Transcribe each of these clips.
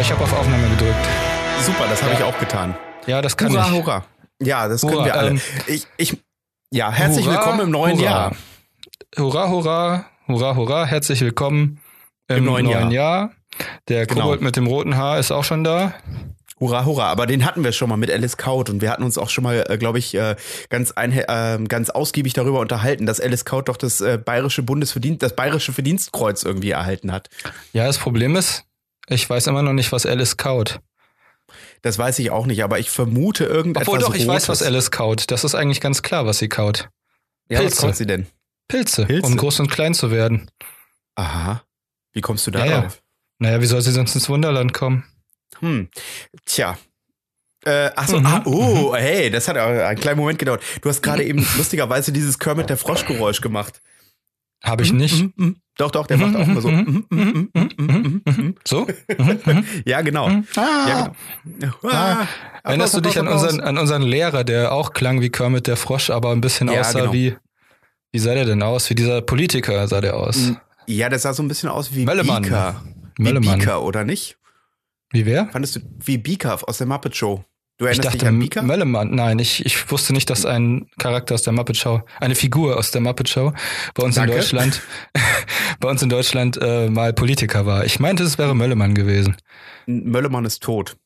Ich habe auf Aufnahme gedrückt. Super, das habe Ja. ich auch getan. Ja, das kann hurra, ich. hurra. Ja, das Hurra, können wir alle. ähm, ich, ich, ja, herzlich Hurra, willkommen im neuen hurra. Jahr. Hurra, hurra, hurra, hurra, herzlich willkommen im, Im neuen neuen, Jahr. Jahr. Der Genau. Kobold mit dem roten Haar ist auch schon da. Hurra, hurra. Aber den hatten wir schon mal mit Alice Kaut und wir hatten uns auch schon mal, äh, glaube ich, äh, ganz, einhe- äh, ganz ausgiebig darüber unterhalten, dass Alice Kaut doch das äh, bayerische Bundesverdienst, das bayerische Verdienstkreuz irgendwie erhalten hat. Ja, das Problem ist, ich weiß immer noch nicht, was Alice kaut. Das weiß ich auch nicht, aber ich vermute irgendetwas. Obwohl doch, ich weiß, was Rotes. Alice kaut. Das ist eigentlich ganz klar, was sie kaut. Ja, was Pilze. kaut sie denn? Pilze, Pilze? um groß und klein zu werden. Aha. Wie kommst du Ja, ja. darauf? Naja, wie soll sie sonst ins Wunderland kommen? Hm. Tja. Äh, achso, Mhm. ah, oh, hey, das hat einen kleinen Moment gedauert. Du hast gerade eben lustigerweise dieses Kermit der Frosch-Geräusch gemacht. Habe ich nicht. Mhm, mhm. Doch, doch, der macht auch immer so. Mhm, mhm, mhm, mhm, mhm. So? Mhm, mhm. Ja, genau. Ja, genau. Ah, Erinnerst du dich an unseren, an unseren Lehrer, der auch klang wie Kermit der Frosch, aber ein bisschen Ja, aussah genau. wie, wie sah der denn aus? Wie dieser Politiker sah der aus. Ja, das sah so ein bisschen aus wie Möllemann. Wie Möllemann. Beaker, oder nicht? Wie wer? Fandest du wie Beaker aus der Muppet Show? Du Ich erinnerst dachte, dich an Beaker? Möllemann. Nein, ich, ich wusste nicht, dass ein Charakter aus der Muppet Show, eine Figur aus der Muppet Show bei uns Danke. in Deutschland, bei uns in Deutschland äh, mal Politiker war. Ich meinte, es wäre Möllemann gewesen. Möllemann ist tot.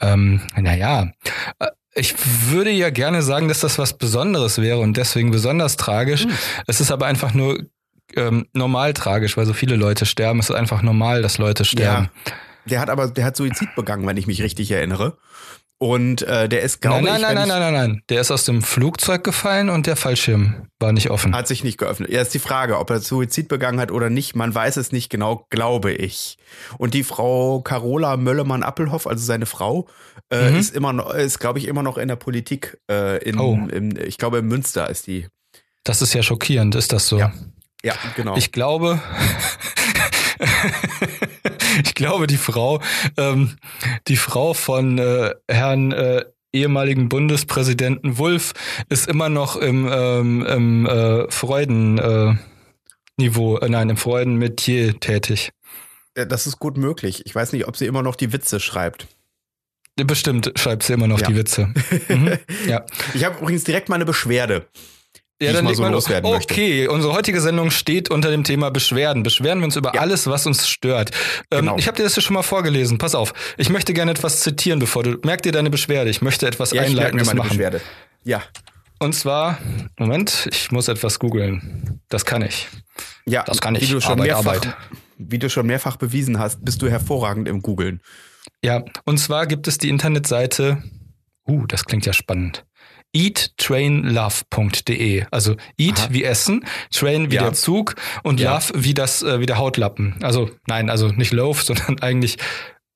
Ähm, naja, äh, ich würde ja gerne sagen, dass das was Besonderes wäre und deswegen besonders tragisch. Hm. Es ist aber einfach nur ähm, normal tragisch, weil so viele Leute sterben. Es ist einfach normal, dass Leute sterben. Der hat aber, der hat Suizid begangen, wenn ich mich richtig erinnere. Und äh, der ist, glaube nein, nein, ich, nein, nein, ich, nein, nein, nein. Der ist aus dem Flugzeug gefallen und der Fallschirm war nicht offen. hat sich nicht geöffnet. Ja, ist die Frage, ob er Suizid begangen hat oder nicht. Man weiß es nicht genau, glaube ich. Und die Frau Carola Möllemann-Appelhoff, also seine Frau, äh, Mhm. ist immer noch, ist, glaube ich, immer noch in der Politik. Äh, in, Oh. in, ich glaube, in Münster ist die. Das ist ja schockierend, ist das so? Ja. Ja, genau. Ich glaube, ich glaube, die Frau, ähm, die Frau von äh, Herrn äh, ehemaligen Bundespräsidenten Wulff ist immer noch im, ähm, im äh, Freuden äh, äh, nein, im Freudenmetier tätig. Das ist gut möglich. Ich weiß nicht, ob sie immer noch die Witze schreibt. Bestimmt schreibt sie immer noch Ja. die Witze. Mhm. Ja. Ich habe übrigens direkt mal eine Beschwerde. Ja, dann mal so loswerden möchte. Okay, unsere heutige Sendung steht unter dem Thema Beschwerden. Beschweren wir uns über Ja. alles, was uns stört. Ähm, Genau. Ich habe dir das ja schon mal vorgelesen. Pass auf. Ich möchte gerne etwas zitieren, bevor du. Merk dir deine Beschwerde. Ich möchte etwas Ja, ich merke mir meine machen. Beschwerde. Ja. Und zwar, Moment, ich muss etwas googeln. Das kann ich. Ja, Das kann ich. Wie du schon Arbeit, mehrfach, Arbeit. wie du schon mehrfach bewiesen hast, bist du hervorragend im Googeln. Ja, und zwar gibt es die Internetseite. Uh, das klingt ja spannend. eattrainlove.de. Also eat Aha. wie Essen, train wie Ja. der Zug und Ja. love wie das äh, wie der Hautlappen. Also nein, also nicht loaf, sondern eigentlich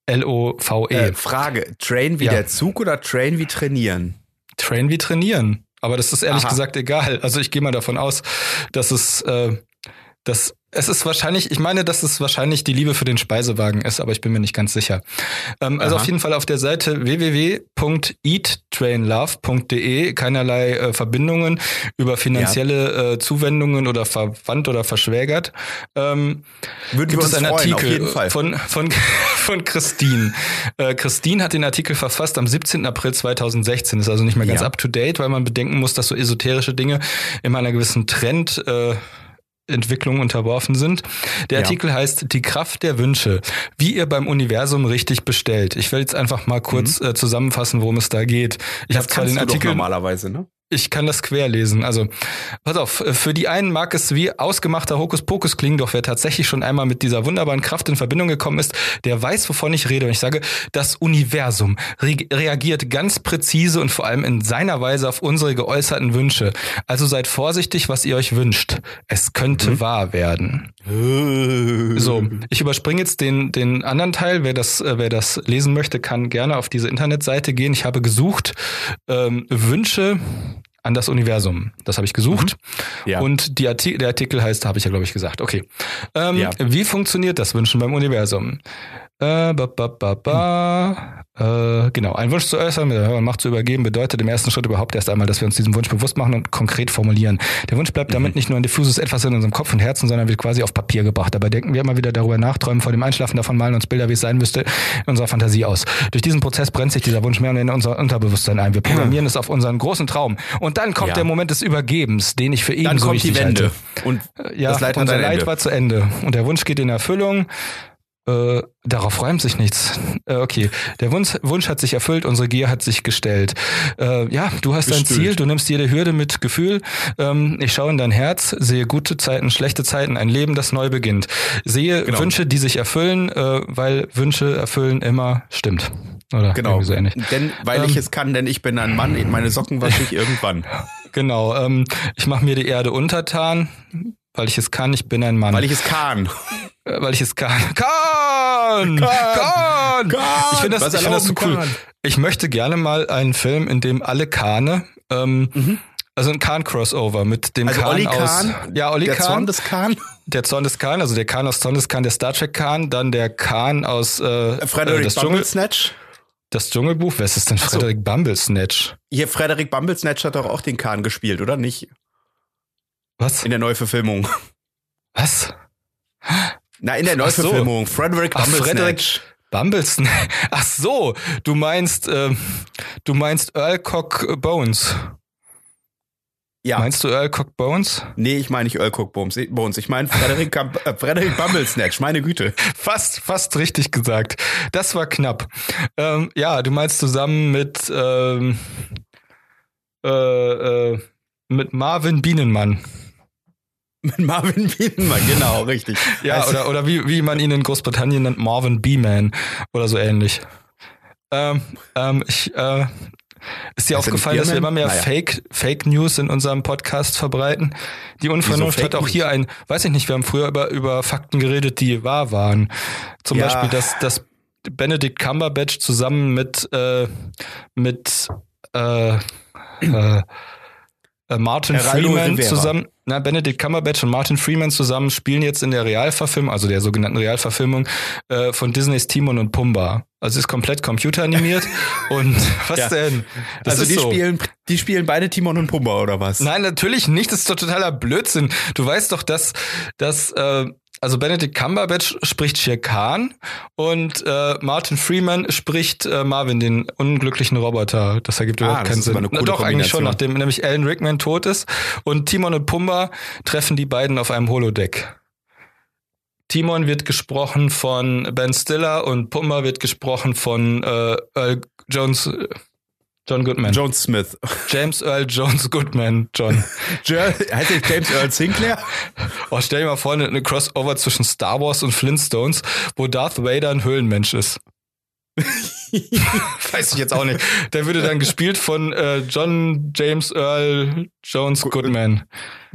L O V E. Äh, Frage, Train wie Ja. der Zug oder Train wie trainieren? Train wie trainieren. Aber das ist ehrlich Aha. gesagt egal. Also ich gehe mal davon aus, dass es äh, dass es ist wahrscheinlich, ich meine, dass es wahrscheinlich die Liebe für den Speisewagen ist, aber ich bin mir nicht ganz sicher. Ähm, also auf jeden Fall auf der Seite www.eattrainlove.de keinerlei äh, Verbindungen über finanzielle äh, Zuwendungen oder verwandt oder verschwägert. Ähm, Würden gibt wir uns einen freuen, Artikel auf jeden Fall. von von von Christine. Äh, Christine hat den Artikel verfasst am 17. April 2016. Ist also nicht mehr ganz Ja. up to date, weil man bedenken muss, dass so esoterische Dinge immer einer gewissen Trend äh, Entwicklung unterworfen sind. Der Ja. Artikel heißt Die Kraft der Wünsche, wie ihr beim Universum richtig bestellt. Ich will jetzt einfach mal kurz äh, zusammenfassen, worum es da geht. Ich habe zwar Mhm. den Artikel normalerweise, ne? Ich kann das quer lesen. Also, pass auf, für die einen mag es wie ausgemachter Hokuspokus klingen, doch wer tatsächlich schon einmal mit dieser wunderbaren Kraft in Verbindung gekommen ist, der weiß, wovon ich rede. Und ich sage, das Universum re reagiert ganz präzise und vor allem in seiner Weise auf unsere geäußerten Wünsche. Also seid vorsichtig, was ihr euch wünscht. Es könnte wahr werden. So, ich überspringe jetzt den, den anderen Teil. Wer das, äh, wer das lesen möchte, kann gerne auf diese Internetseite gehen. Ich habe gesucht ähm, Wünsche an das Universum. Das habe ich gesucht. Ja. Und die Arti der Artikel heißt, habe ich ja, glaube ich, gesagt. Okay. Ähm, Ja. Wie funktioniert das Wünschen beim Universum? Äh, ba, ba, ba, ba. Äh, genau, einen Wunsch zu äußern, mit der Macht zu übergeben, bedeutet im ersten Schritt überhaupt erst einmal, dass wir uns diesen Wunsch bewusst machen und konkret formulieren. Der Wunsch bleibt damit nicht nur ein diffuses Etwas in unserem Kopf und Herzen, sondern wird quasi auf Papier gebracht. Dabei denken wir immer wieder darüber nach, träumen vor dem Einschlafen davon, malen uns Bilder, wie es sein müsste, in unserer Fantasie aus. Durch diesen Prozess brennt sich dieser Wunsch mehr und mehr in unser Unterbewusstsein ein. Wir programmieren es auf unseren großen Traum. Und dann kommt Ja. der Moment des Übergebens, den ich für Dann ebenso kommt die Wende. halte. Und Ja, das Leid unser ein Leid Ende. war zu Ende. Und der Wunsch geht in Erfüllung. Äh, darauf räumt sich nichts. Äh, okay, der Wunsch, Wunsch hat sich erfüllt, unsere Gier hat sich gestellt. Äh, ja, du hast dein Gestellt. Ziel, du nimmst jede Hürde mit Gefühl. Ähm, ich schaue in dein Herz, sehe gute Zeiten, schlechte Zeiten, ein Leben, das neu beginnt. Sehe Genau. Wünsche, die sich erfüllen, äh, weil Wünsche erfüllen immer stimmt. Oder Genau. so ähnlich. Denn, weil Ähm. ich es kann, denn ich bin ein Mann, meine Socken wasche ich irgendwann. Genau. Ähm, ich mache mir die Erde untertan, weil ich es kann. Ich bin ein Mann. Weil ich es kann. Äh, weil ich es kann. Kann! Kann! Kann! Ich finde das, ich find das so cool. kann. Ich möchte gerne mal einen Film, in dem alle Kahne, ähm, Mhm. also ein Kahn-Crossover mit dem Also Kahn Olli aus. Kahn, Ja, Olli der Kahn. Zorn des Kahn. der Zorn des Kahn, also der Kahn aus Zorn des Kahn, der Star Trek Kahn, dann der Kahn aus äh, äh, Frederick das, Dschungel, Bumblesnatch. das Dschungelbuch. Wer ist es denn? Ach so. Frederick Bumblesnatch. Hier, Frederick Bumblesnatch hat doch auch den Kahn gespielt, oder nicht? Was? In der Neuverfilmung. Was? Na, in der Ach so. Neuverfilmung. Frederick Bumblesnatch. Bumblesnatch. Ach so, du meinst, ähm, du meinst Earl Cock Bones. Ja. Meinst du Earl Cock Bones? Nee, ich meine nicht Earl Cook Bones. Ich meine Frederick, äh, Frederick Bumblesnatch. Meine Güte. Fast, fast richtig gesagt. Das war knapp. Ähm, ja, du meinst zusammen mit ähm, äh, äh, mit Marvin Bienenmann. Mit Marvin Bienenmann. Genau, richtig. Ja, Also- oder, oder wie, wie man ihn in Großbritannien nennt, Marvin B-Man oder so ähnlich. Ähm, ähm, ich, äh, ist dir er aufgefallen, dass wir immer mehr Naja. Fake, Fake News in unserem Podcast verbreiten? Die Unvernunft hat auch hier ein, weiß ich nicht, wir haben früher über, über Fakten geredet, die wahr waren. Zum Ja. Beispiel, dass, dass Benedict Cumberbatch zusammen mit, äh, mit äh, äh, Martin Geraldo Freeman Rivera. zusammen, na, Benedict Cumberbatch und Martin Freeman zusammen spielen jetzt in der Realverfilmung, also der sogenannten Realverfilmung äh, von Disneys Timon und Pumba. Also ist komplett computeranimiert und was Ja. denn? Das also die so. spielen, die spielen beide Timon und Pumba oder was? Nein, natürlich nicht. Das ist doch totaler Blödsinn. Du weißt doch, dass, dass äh, also Benedict Cumberbatch spricht Shere Khan und äh, Martin Freeman spricht äh, Marvin, den unglücklichen Roboter. Das ergibt Ah, überhaupt keinen Sinn. Na, doch, eigentlich schon, nachdem nämlich Alan Rickman tot ist und Timon und Pumba treffen die beiden auf einem Holodeck. Timon wird gesprochen von Ben Stiller und Pumba wird gesprochen von äh, Earl Jones, John Goodman. John Smith. James Earl Jones Goodman, John. Heißt der James Earl Sinclair? Oh, stell dir mal vor, eine, Crossover zwischen Star Wars und Flintstones, wo Darth Vader ein Höhlenmensch ist. Weiß ich jetzt auch nicht. Der würde dann gespielt von äh, John James Earl Jones Goodman.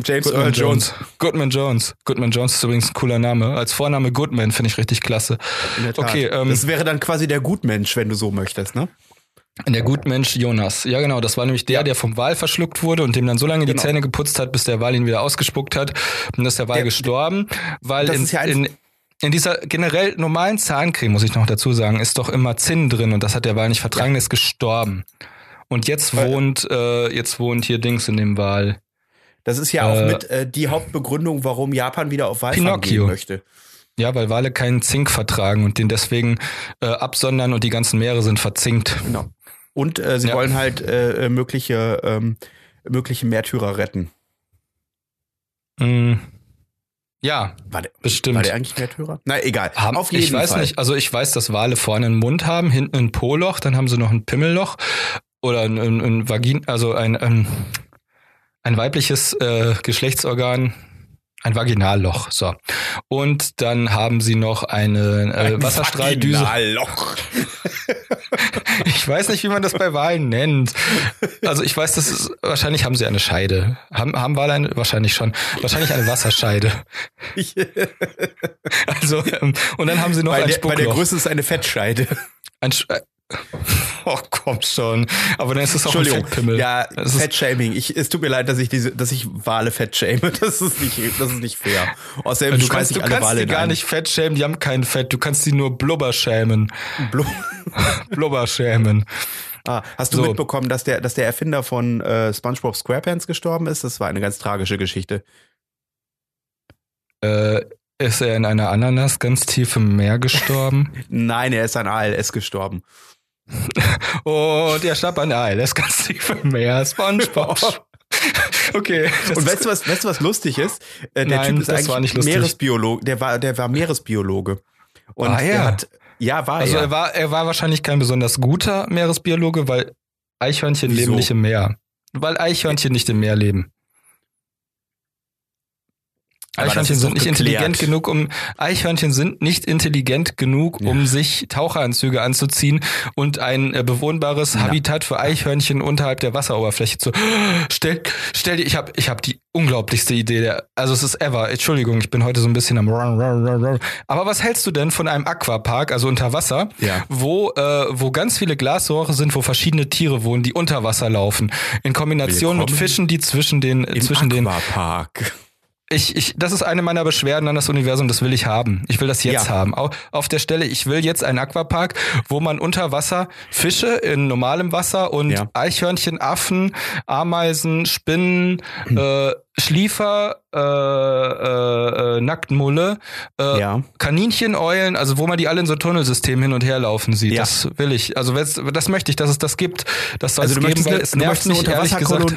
James Goodman Earl Jones. Goodman Jones. Goodman Jones ist übrigens ein cooler Name. Als Vorname Goodman finde ich richtig klasse. In der Tat. Okay, ähm, das wäre dann quasi der Gutmensch, wenn du so möchtest, ne? Der Gutmensch Jonas. Ja, genau. Das war nämlich der, der vom Wal verschluckt wurde und dem dann so lange die Genau. Zähne geputzt hat, bis der Wal ihn wieder ausgespuckt hat. Und dann ist der Wal Der- gestorben, weil Das in, ist ja in, in dieser generell normalen Zahncreme, muss ich noch dazu sagen, ist doch immer Zinn drin und das hat der Wal nicht vertragen, der ist gestorben. Und jetzt Weil- wohnt, äh, jetzt wohnt hier Dings in dem Wal. Das ist ja auch Äh, mit äh, die Hauptbegründung, warum Japan wieder auf Walfang gehen möchte. Ja, weil Wale keinen Zink vertragen und den deswegen äh, absondern und die ganzen Meere sind verzinkt. Genau. Und äh, sie Ja. wollen halt äh, äh, mögliche, ähm, mögliche Märtyrer retten. Mm. Ja, War der, bestimmt. war der eigentlich Märtyrer? Na, egal. Haben, Auf jeden ich weiß Fall. nicht, also ich weiß, dass Wale vorne einen Mund haben, hinten ein Po-Loch, dann haben sie noch ein Pimmelloch oder ein, ein, ein Vagin, also ein, ein, ein weibliches äh, Geschlechtsorgan, ein Vaginalloch. So. Und dann haben sie noch eine äh, Wasserstrahldüse. Vaginalloch. Ich weiß nicht, wie man das bei Walen nennt. Also ich weiß, das ist, wahrscheinlich haben sie eine Scheide. Haben, haben Wale eine? Wahrscheinlich schon. Wahrscheinlich eine Wasserscheide. Also, ähm, und dann haben sie noch bei, ein der, bei der Spuckloch. Größe ist eine Fettscheide. Ein, äh, Oh, komm schon. Aber dann ist es auch ein. Fettpimmel. Ja, Fettshaming. Ich, es tut mir leid, dass ich diese, dass ich Wale fettshame. Das ist nicht, das ist nicht fair. Außerdem Du kannst, du alle kannst Wale die gar einen nicht fett schämen, die haben kein Fett. Du kannst die nur blubber schämen. Blo Blubber schämen. ah, hast du So. mitbekommen, dass der, dass der Erfinder von äh, SpongeBob SquarePants gestorben ist? Das war eine ganz tragische Geschichte. Äh, ist er in einer Ananas ganz tief im Meer gestorben? Nein, er ist an ALS gestorben. Und er starb an. Er ist ganz tief im Meer. Spongebob. Okay. das Und weißt du was, weißt du was lustig ist? Äh, der Nein, Typ ist das war nicht lustig. Meeresbiologe. Der war, der war Meeresbiologe. Und Ah, ja. der hat, ja, war Also er. er war, er war wahrscheinlich kein besonders guter Meeresbiologe, weil Eichhörnchen Wieso? leben nicht im Meer. Weil Eichhörnchen nicht im Meer leben. Aber Eichhörnchen sind nicht geklärt. intelligent genug, um Eichhörnchen sind nicht intelligent genug, um sich Taucheranzüge anzuziehen und ein äh, bewohnbares Habitat für Eichhörnchen unterhalb der Wasseroberfläche zu. Stell, stell dir, ich habe ich hab die unglaublichste Idee der, also es ist ever. Entschuldigung, ich bin heute so ein bisschen am. Aber was hältst du denn von einem Aquapark, also unter Wasser, Ja. wo äh, wo ganz viele Glasrohre sind, wo verschiedene Tiere wohnen, die unter Wasser laufen, in Kombination mit Fischen, die zwischen den zwischen den Aquapark. Ich, ich, das ist eine meiner Beschwerden an das Universum, das will ich haben. Ich will das jetzt Ja. haben. Au- Auf der Stelle, ich will jetzt einen Aquapark, wo man unter Wasser Fische in normalem Wasser und Ja. Eichhörnchen, Affen, Ameisen, Spinnen, äh, Schliefer, äh, äh, äh, Nacktmulle, äh, Ja. Kaninchen, Eulen, also wo man die alle in so Tunnelsystemen hin und her laufen sieht. Ja. Das will ich. Also das, möchte ich, dass es das gibt. Das soll Also es du geben, möchtest weil es nervt mich ehrlich gesagt.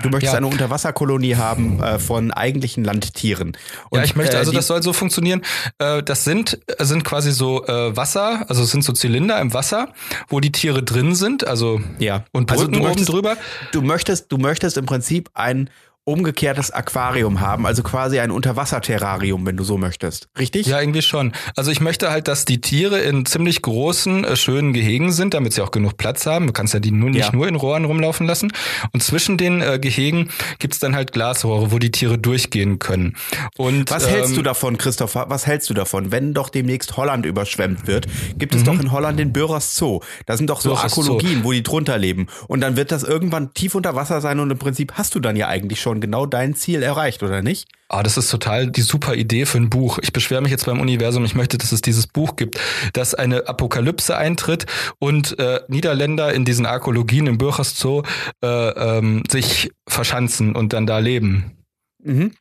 Du möchtest Ja. eine Unterwasserkolonie haben äh, von eigentlichen Landtieren. Und, ja, ich möchte, äh, also das soll so funktionieren. Äh, das sind, äh, sind quasi so äh, Wasser, also es sind so Zylinder im Wasser, wo die Tiere drin sind, also ja. und Also Brücken oben möchtest- drüber. Du möchtest, du möchtest im Prinzip ein umgekehrtes Aquarium haben, also quasi ein Unterwasserterrarium, wenn du so möchtest. Richtig? Ja, irgendwie schon. Also ich möchte halt, dass die Tiere in ziemlich großen, äh, schönen Gehegen sind, damit sie auch genug Platz haben. Du kannst ja die nur nicht Ja. nur in Rohren rumlaufen lassen. Und zwischen den äh, Gehegen gibt's dann halt Glasrohre, wo die Tiere durchgehen können. Und Was hältst ähm, du davon, Christopher? Was hältst du davon, wenn doch demnächst Holland überschwemmt wird? Gibt Mhm. es doch in Holland den Bürgers Zoo. Da sind doch so Zoo. Arkologien, wo die drunter leben. Und dann wird das irgendwann tief unter Wasser sein und im Prinzip hast du dann ja eigentlich schon genau dein Ziel erreicht, oder nicht? Ah, das ist total die super Idee für ein Buch. Ich beschwere mich jetzt beim Universum. Ich möchte, dass es dieses Buch gibt, dass eine Apokalypse eintritt und äh, Niederländer in diesen Arkologien im Bürgers Zoo äh, ähm, sich verschanzen und dann da leben. Mhm.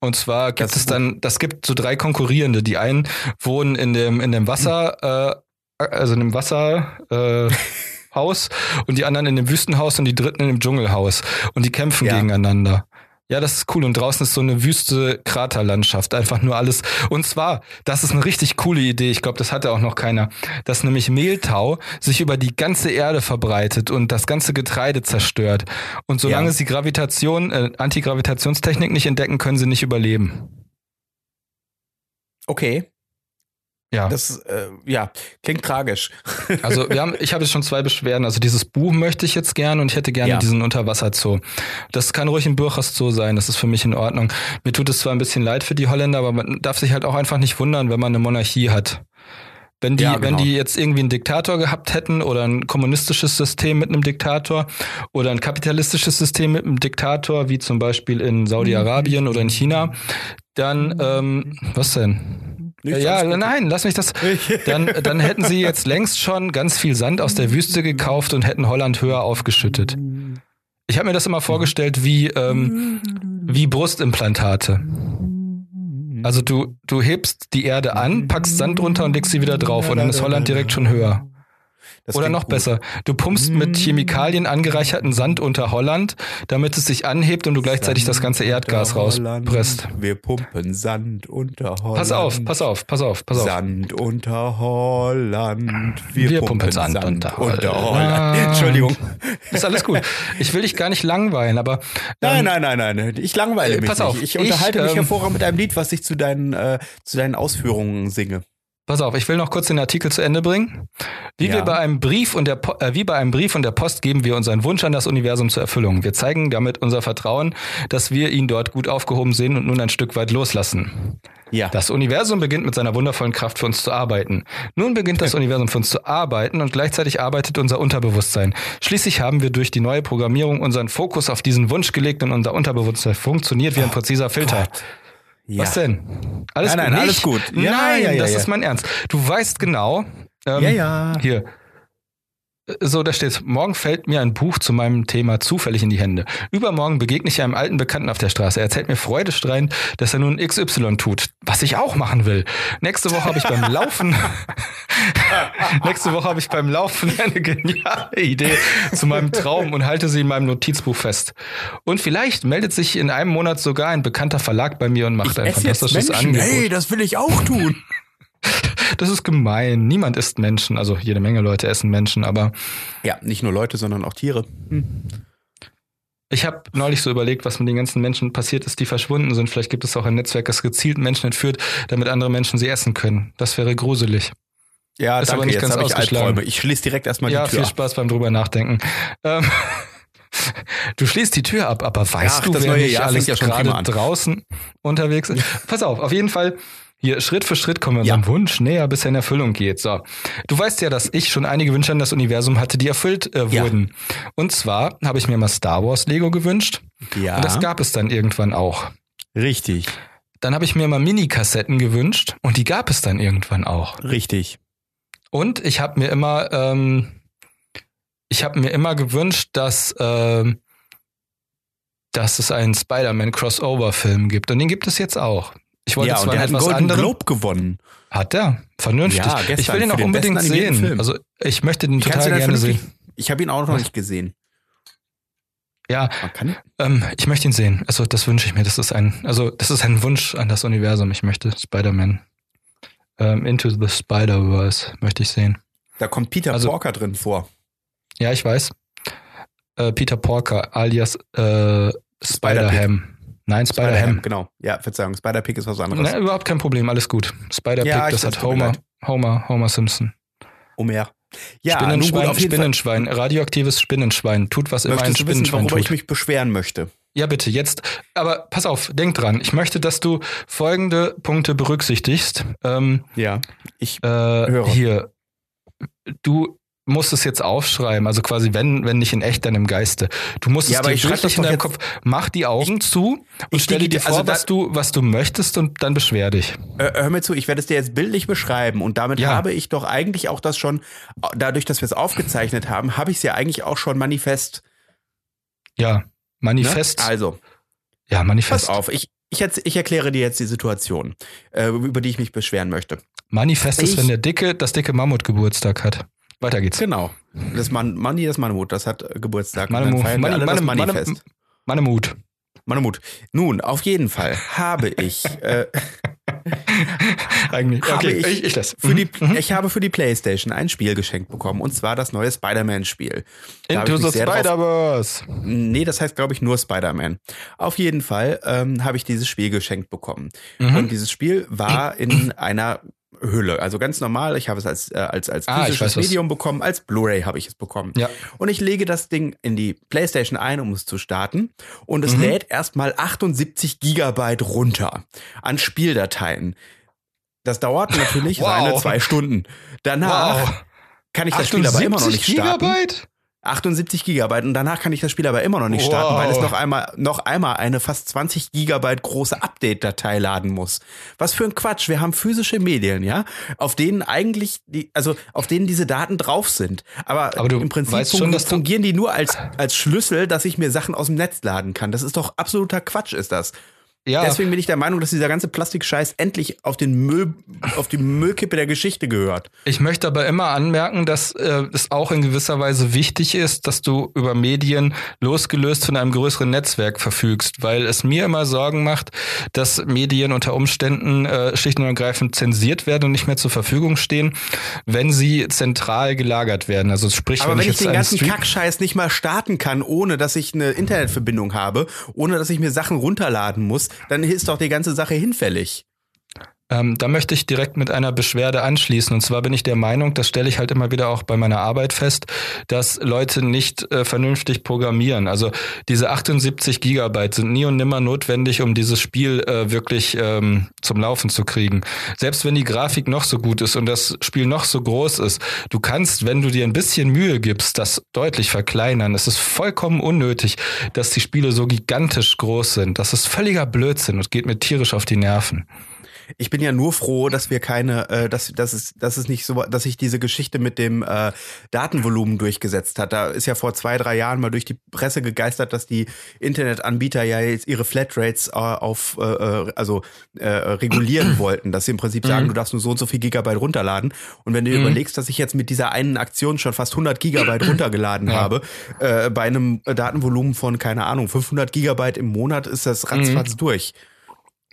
Und zwar gibt Das es dann, das gibt so drei konkurrierende. Die einen wohnen in dem in dem Wasser, äh, also in dem Wasser. Äh, Haus und die anderen in dem Wüstenhaus und die dritten in dem Dschungelhaus und die kämpfen Ja. gegeneinander. Ja, das ist cool. Und draußen ist so eine wüste Kraterlandschaft. Einfach nur alles. Und zwar, das ist eine richtig coole Idee. Ich glaube, das hatte auch noch keiner. Dass nämlich Mehltau sich über die ganze Erde verbreitet und das ganze Getreide zerstört. Und solange Ja. sie Gravitation, äh, Antigravitationstechnik nicht entdecken, können sie nicht überleben. Okay. Ja. Das, äh, ja, klingt tragisch. Also wir haben, ich habe jetzt schon zwei Beschwerden. Also dieses Buch möchte ich jetzt gerne und ich hätte gerne Ja. diesen Unterwasserzoo. Das kann ruhig ein Bürgers Zoo sein. Das ist für mich in Ordnung. Mir tut es zwar ein bisschen leid für die Holländer, aber man darf sich halt auch einfach nicht wundern, wenn man eine Monarchie hat. Wenn die, Ja, genau. wenn die jetzt irgendwie einen Diktator gehabt hätten oder ein kommunistisches System mit einem Diktator oder ein kapitalistisches System mit einem Diktator, wie zum Beispiel in Saudi-Arabien oder in China, dann, ähm, was denn? Nichts, ja, gut. nein, lass mich das. Dann, dann hätten sie jetzt längst schon ganz viel Sand aus der Wüste gekauft und hätten Holland höher aufgeschüttet. Ich habe mir das immer vorgestellt wie, ähm, wie Brustimplantate. Also du, du hebst die Erde an, packst Sand drunter und legst sie wieder drauf und dann ist Holland direkt schon höher. Das Oder noch gut. besser, du pumpst mit Chemikalien angereicherten Sand unter Holland, damit es sich anhebt und du gleichzeitig das ganze Erdgas Holland. rauspresst. Wir pumpen Sand unter Holland. Pass auf, pass auf, pass auf, pass auf. Sand unter Holland. Wir, Wir pumpen, pumpen Sand, Sand unter, unter Holland. Holland. Entschuldigung. Ist alles gut. Ich will dich gar nicht langweilen, aber Nein, ähm, nein, nein, nein. Ich langweile Äh, mich pass auf, nicht. Ich ich, unterhalte mich ähm, hervorragend mit einem Lied, was ich zu deinen, äh, zu deinen Ausführungen singe. Pass auf, ich will noch kurz den Artikel zu Ende bringen. Wie Ja. wir bei einem Brief und der Po- äh, wie bei einem Brief und der Post geben wir unseren Wunsch an das Universum zur Erfüllung. Wir zeigen damit unser Vertrauen, dass wir ihn dort gut aufgehoben sehen und nun ein Stück weit loslassen. Ja. Das Universum beginnt mit seiner wundervollen Kraft für uns zu arbeiten. Nun beginnt das Universum für uns zu arbeiten und gleichzeitig arbeitet unser Unterbewusstsein. Schließlich haben wir durch die neue Programmierung unseren Fokus auf diesen Wunsch gelegt und unser Unterbewusstsein funktioniert wie ein präziser Filter. Ja. Was denn? Alles Nein, gut? nein, Nicht? alles gut. Ja, nein, ja, das ist mein Ernst. Du weißt genau. Ähm, Ja, ja. Hier. So, da steht, morgen fällt mir ein Buch zu meinem Thema zufällig in die Hände. Übermorgen begegne ich einem alten Bekannten auf der Straße. Er erzählt mir freudestrahlend, dass er nun XY tut, was ich auch machen will. Nächste Woche habe ich beim Laufen, nächste Woche habe ich beim Laufen eine geniale Idee zu meinem Traum und halte sie in meinem Notizbuch fest. Und vielleicht meldet sich in einem Monat sogar ein bekannter Verlag bei mir und macht ein Ess jetzt fantastisches. Angebot. Hey, das will ich auch tun. Das ist gemein. Niemand isst Menschen. Also jede Menge Leute essen Menschen, aber ja, nicht nur Leute, sondern auch Tiere. ich habe neulich so überlegt, was mit den ganzen Menschen passiert ist, die verschwunden sind. Vielleicht gibt es auch ein Netzwerk, das gezielt Menschen entführt, damit andere Menschen sie essen können. Das wäre gruselig. Ja, Ist aber danke, nicht jetzt ganz habe ich. Albträume. Ich schließe direkt erstmal ja, die Tür viel ab. Spaß beim drüber nachdenken. Ähm, du schließt die Tür ab, aber weißt Ach, du, wer nicht alles ja gerade draußen unterwegs ist? Pass auf, auf jeden Fall. Hier, Schritt für Schritt kommen wir Ja. unserem Wunsch näher, bis er in Erfüllung geht. So. Du weißt ja, dass ich schon einige Wünsche an das Universum hatte, die erfüllt äh, Ja. wurden. Und zwar habe ich mir mal Star Wars Lego gewünscht. Ja, Und das gab es dann irgendwann auch. richtig, Dann habe ich mir mal Mini-Kassetten gewünscht und die gab es dann irgendwann auch. richtig. Und ich habe mir immer, ähm, ich habe mir immer gewünscht, dass, ähm, dass es einen Spider-Man-Crossover-Film gibt. Und den gibt es jetzt auch. Ich wollte Ja, und zwar der einen hat einen Golden anderen. Globe gewonnen. Hat er? Vernünftig. Ja, gestern ich will für auch unbedingt sehen. Also ich möchte den Kannst total gerne sehen. Ich habe ihn auch noch Was? nicht gesehen. Ja, ähm, ich möchte ihn sehen. Also das wünsche ich mir. Das ist ein, also das ist ein Wunsch an das Universum. Ich möchte Spider-Man ähm, Into the Spider-Verse möchte ich sehen. da kommt Peter Also- Porker drin vor. Ja, ich weiß. Äh, Peter Porker alias äh, Spider-Ham. Nein, Spider-Ham. Genau. Ja, Verzeihung. Spider-Pig ist was anderes. Na, überhaupt kein Problem, alles gut. Spider-Pig, Ja, ich- das hat Homer. Homer, Homer Simpson. Omer. Ja, Spinnenschwein, gut, jeden Fall. Spinnenschwein, radioaktives Spinnenschwein, tut was immer ein du wissen, Spinnenschwein worüber ich tut. mich beschweren möchte? Ja, bitte, jetzt. Aber pass auf, denk dran. Ich möchte, dass du folgende Punkte berücksichtigst. Ähm, Ja. Ich, äh, Höre. hier. Du musst es jetzt aufschreiben, also quasi wenn, wenn nicht in echt, dann im Geiste. Du musst Ja, es aber dir ich schreib bildlich das in deinem Kopf, mach die Augen zu und ich stelle dir vor, also was du, was du möchtest und dann beschwer dich. äh, hör mir zu, ich werde es dir jetzt bildlich beschreiben und damit Ja. habe ich doch eigentlich auch das schon, dadurch, dass wir es aufgezeichnet haben, habe ich es ja eigentlich auch schon manifest. Ja, Ne? Manifest. Also, ja, Manifest. pass auf, ich, ich, ich erkläre dir jetzt die Situation, äh, über die ich mich beschweren möchte. Manifest ist, Ich- wenn der dicke, das dicke Mammut Geburtstag hat. Weiter geht's. Genau. Das Man, Manni, das Manemut, das hat Geburtstag. Feiern wir Mani- alle das Mani- Manifest. Mani- Manemut. Manemut. Nun, auf jeden Fall habe ich äh, Eigentlich. habe Okay, ich, ich, ich das. für die, Mhm. ich habe für die PlayStation ein Spiel geschenkt bekommen und zwar das neue Spider-Man-Spiel. Into the Spider-Verse. Nee, das heißt, glaube ich, nur Spider-Man. Auf jeden Fall ähm, habe ich dieses Spiel geschenkt bekommen. Mhm. Und dieses Spiel war in einer Hülle. Also ganz normal. Ich habe es als, äh, als, als Ah, physisches. Medium bekommen. Als Blu-ray habe ich es bekommen. Ja. Und ich lege das Ding in die PlayStation ein, um es zu starten. Und es Mhm. lädt erstmal 78 Gigabyte runter an Spieldateien. Das dauert natürlich Wow. seine zwei Stunden. Danach Wow. kann ich das Spiel aber immer noch nicht starten. Gigabyte? 78 Gigabyte und danach kann ich das Spiel aber immer noch nicht starten, Wow. weil es noch einmal, noch einmal eine fast 20 Gigabyte große Update-Datei laden muss. Was für ein Quatsch. Wir haben physische Medien, ja, auf denen eigentlich die, also auf denen diese Daten drauf sind. Aber, Aber im Prinzip weißt schon, fungieren die nur als, als Schlüssel, dass ich mir Sachen aus dem Netz laden kann. Das ist doch absoluter Quatsch, ist das. Ja, Deswegen bin ich der Meinung, dass dieser ganze Plastikscheiß endlich auf den Müll, auf die Müllkippe der Geschichte gehört. ich möchte aber immer anmerken, dass äh, es auch in gewisser Weise wichtig ist, dass du über Medien losgelöst von einem größeren Netzwerk verfügst, weil es mir immer Sorgen macht, dass Medien unter Umständen äh, schlicht und ergreifend zensiert werden und nicht mehr zur Verfügung stehen, wenn sie zentral gelagert werden. Also sprich, Aber wenn, ich jetzt den ganzen Stream- Kackscheiß nicht mal starten kann, ohne dass ich eine Internetverbindung habe, ohne dass ich mir Sachen runterladen muss, dann ist doch die ganze Sache hinfällig. Ähm, da möchte ich direkt mit einer Beschwerde anschließen. Und zwar bin ich der Meinung, das stelle ich halt immer wieder auch bei meiner Arbeit fest, dass Leute nicht äh, vernünftig programmieren. Also diese 78 Gigabyte sind nie und nimmer notwendig, um dieses Spiel äh, wirklich ähm, zum Laufen zu kriegen. Selbst wenn die Grafik noch so gut ist und das Spiel noch so groß ist, du kannst, wenn du dir ein bisschen Mühe gibst, das deutlich verkleinern. Es ist vollkommen unnötig, dass die Spiele so gigantisch groß sind. Das ist völliger Blödsinn und geht mir tierisch auf die Nerven. Ich bin ja nur froh, dass wir keine, äh, dass, dass, es, dass es nicht so, dass sich diese Geschichte mit dem äh, Datenvolumen durchgesetzt hat. Da ist ja vor zwei, drei Jahren mal durch die Presse gegeistert, dass die Internetanbieter ja jetzt ihre Flatrates äh, auf, äh, äh also äh, regulieren wollten, dass sie im Prinzip sagen, mhm. du darfst nur so und so viel Gigabyte runterladen. Und wenn du mhm. überlegst, dass ich jetzt mit dieser einen Aktion schon fast 100 Gigabyte runtergeladen ja. habe, äh, bei einem Datenvolumen von, keine Ahnung, 500 Gigabyte im Monat ist das ratzfatz mhm. durch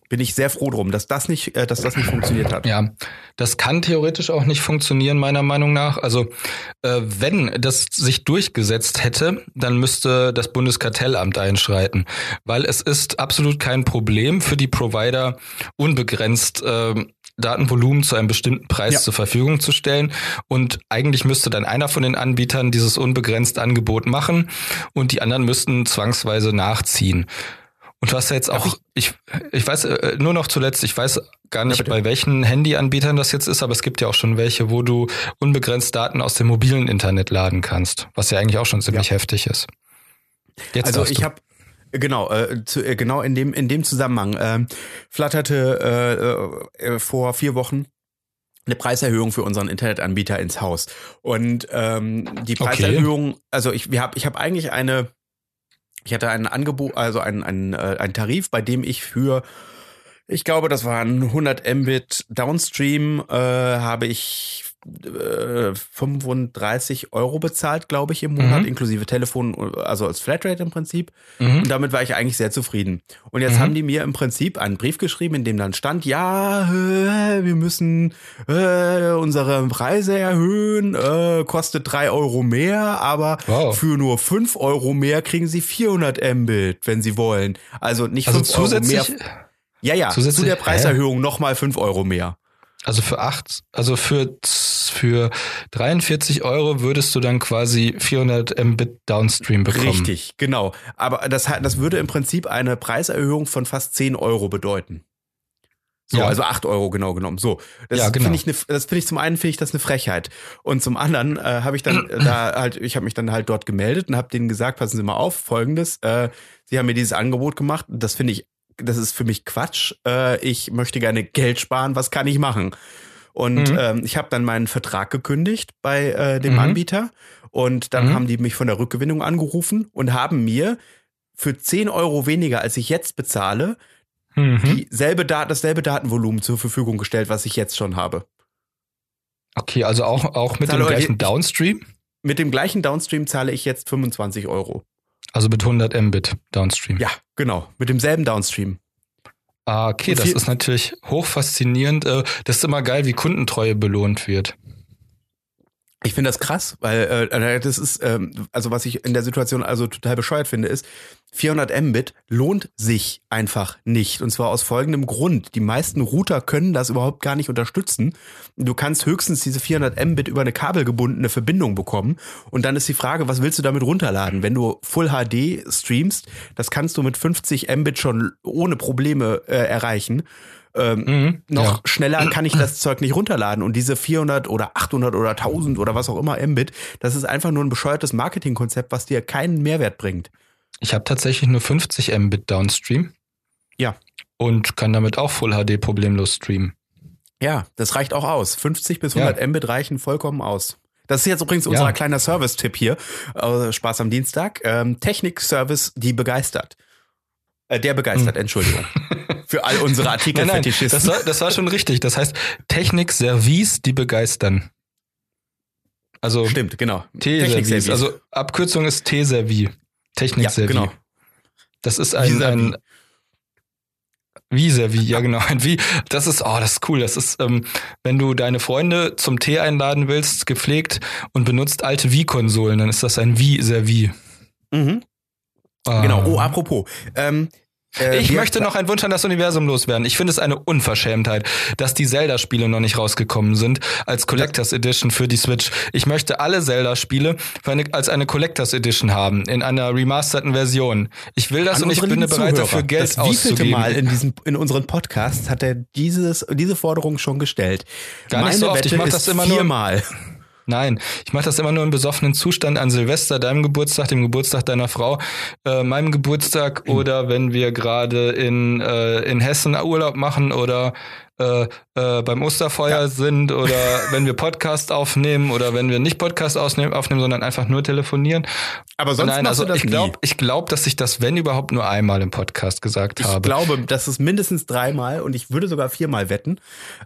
bin ich sehr froh drum, dass das nicht, äh, dass das nicht funktioniert hat. Ja, das kann theoretisch auch nicht funktionieren, meiner Meinung nach. Also äh, wenn das sich durchgesetzt hätte, dann müsste das Bundeskartellamt einschreiten, weil es ist absolut kein Problem für die Provider unbegrenzt äh, Datenvolumen zu einem bestimmten Preis ja. zur Verfügung zu stellen. Und eigentlich müsste dann einer von den Anbietern dieses unbegrenzt Angebot machen und die anderen müssten zwangsweise nachziehen. Und du hast ja jetzt auch, ich, ich weiß äh, nur noch zuletzt, ich weiß gar nicht, ja, bei welchen Handyanbietern das jetzt ist, aber es gibt ja auch schon welche, wo du unbegrenzt Daten aus dem mobilen Internet laden kannst, was ja eigentlich auch schon ziemlich ja. heftig ist. Jetzt also ich habe Genau, äh, zu, äh, genau in dem in dem Zusammenhang äh, flatterte äh, äh, vor vier Wochen eine Preiserhöhung für unseren Internetanbieter ins Haus und ähm, die Preiserhöhung, okay. also ich wir hab, ich habe eigentlich eine ich hatte ein Angebot, also einen, einen, äh, einen Tarif, bei dem ich für, ich glaube, das waren 100 Mbit Downstream, äh, habe ich 35 äh, Euro bezahlt, glaube ich, im Monat, mhm. inklusive Telefon, also als Flatrate im Prinzip. Mhm. Und damit war ich eigentlich sehr zufrieden. Und jetzt mhm. haben die mir im Prinzip einen Brief geschrieben, in dem dann stand, ja, äh, wir müssen äh, unsere Preise erhöhen, äh, kostet drei Euro mehr, aber wow. für nur fünf Euro mehr kriegen sie 400 Mbit, wenn sie wollen. Also nicht also 5 Euro mehr. Ja, ja, zu der Preiserhöhung nochmal fünf Euro mehr. Also für acht, also für, für 43 Euro würdest du dann quasi 400 Mbit Downstream bekommen. Richtig, genau. Aber das, das würde im Prinzip eine Preiserhöhung von fast 10 Euro bedeuten. So, ja. also 8 Euro genau genommen. So, das ja, genau. finde ich, ne, das finde ich zum einen finde ich das eine Frechheit und zum anderen äh, habe ich dann da halt, ich habe mich dann halt dort gemeldet und habe denen gesagt, passen Sie mal auf, Folgendes: äh, Sie haben mir dieses Angebot gemacht. Das finde ich das ist für mich Quatsch. Äh, ich möchte gerne Geld sparen. Was kann ich machen? Und mhm. ähm, ich habe dann meinen Vertrag gekündigt bei äh, dem mhm. Anbieter. Und dann mhm. haben die mich von der Rückgewinnung angerufen und haben mir für 10 Euro weniger, als ich jetzt bezahle, mhm. dieselbe Dat dasselbe Datenvolumen zur Verfügung gestellt, was ich jetzt schon habe. Okay, also auch, auch mit dem gleichen Downstream? Mit dem gleichen Downstream zahle ich jetzt 25 Euro. Also mit 100 Mbit Downstream. Ja, genau. Mit demselben Downstream. Ah, okay, das ist natürlich hoch faszinierend. Äh, das ist immer geil, wie Kundentreue belohnt wird. Ich finde das krass, weil äh, das ist, ähm, also was ich in der Situation also total bescheuert finde, ist, 400 Mbit lohnt sich einfach nicht. Und zwar aus folgendem Grund. Die meisten Router können das überhaupt gar nicht unterstützen. Du kannst höchstens diese 400 Mbit über eine kabelgebundene Verbindung bekommen. Und dann ist die Frage, was willst du damit runterladen? Wenn du Full HD streamst, das kannst du mit 50 Mbit schon ohne Probleme äh, erreichen ähm, mhm, noch ja. schneller kann ich das Zeug nicht runterladen. Und diese 400 oder 800 oder 1000 oder was auch immer Mbit, das ist einfach nur ein bescheuertes Marketingkonzept, was dir keinen Mehrwert bringt. Ich habe tatsächlich nur 50 Mbit Downstream. Ja. Und kann damit auch Full HD problemlos streamen. Ja, das reicht auch aus. 50 bis 100 ja. Mbit reichen vollkommen aus. Das ist jetzt übrigens unser ja. kleiner Service-Tipp hier. Äh, Spaß am Dienstag. Ähm, Technik-Service, die begeistert. Äh, der begeistert, hm. Entschuldigung. Für all unsere Artikel nein, nein, das, war, das war schon richtig. Das heißt, Technik Service, die begeistern. Also Stimmt, genau. T-Service. Also Abkürzung ist T-Servi. Technik Service. Ja, genau. Das ist ein, ein Vis-a-vis, ja genau, ein Wie. Das ist, oh, das ist cool. Das ist, ähm, wenn du deine Freunde zum Tee einladen willst, gepflegt und benutzt alte Wie-Konsolen, dann ist das ein Vis-a-vis. Mhm. Ah. Genau. Oh, apropos. Ähm, Äh, ich möchte noch einen Wunsch an das Universum loswerden. Ich finde es eine Unverschämtheit, dass die Zelda-Spiele noch nicht rausgekommen sind als Collectors Edition für die Switch. Ich möchte alle Zelda-Spiele als eine Collectors Edition haben, in einer remasterten Version. Ich will das an und ich bin bereit dafür Geld das auszugeben. Mal in diesem in unseren Podcast hat er dieses diese Forderung schon gestellt. Gar nicht Meine so oft. Wette ich mache das immer viermal. nur Nein, ich mache das immer nur im besoffenen Zustand an Silvester, deinem Geburtstag, dem Geburtstag deiner Frau, äh, meinem Geburtstag mhm. oder wenn wir gerade in, äh, in Hessen Urlaub machen oder äh, äh, beim Osterfeuer ja. sind oder wenn wir Podcast aufnehmen oder wenn wir nicht Podcast aufnehmen, aufnehmen sondern einfach nur telefonieren. Aber sonst Nein, also ich glaube, ich glaube, dass ich das wenn überhaupt nur einmal im Podcast gesagt ich habe. Ich glaube, das ist mindestens dreimal und ich würde sogar viermal wetten.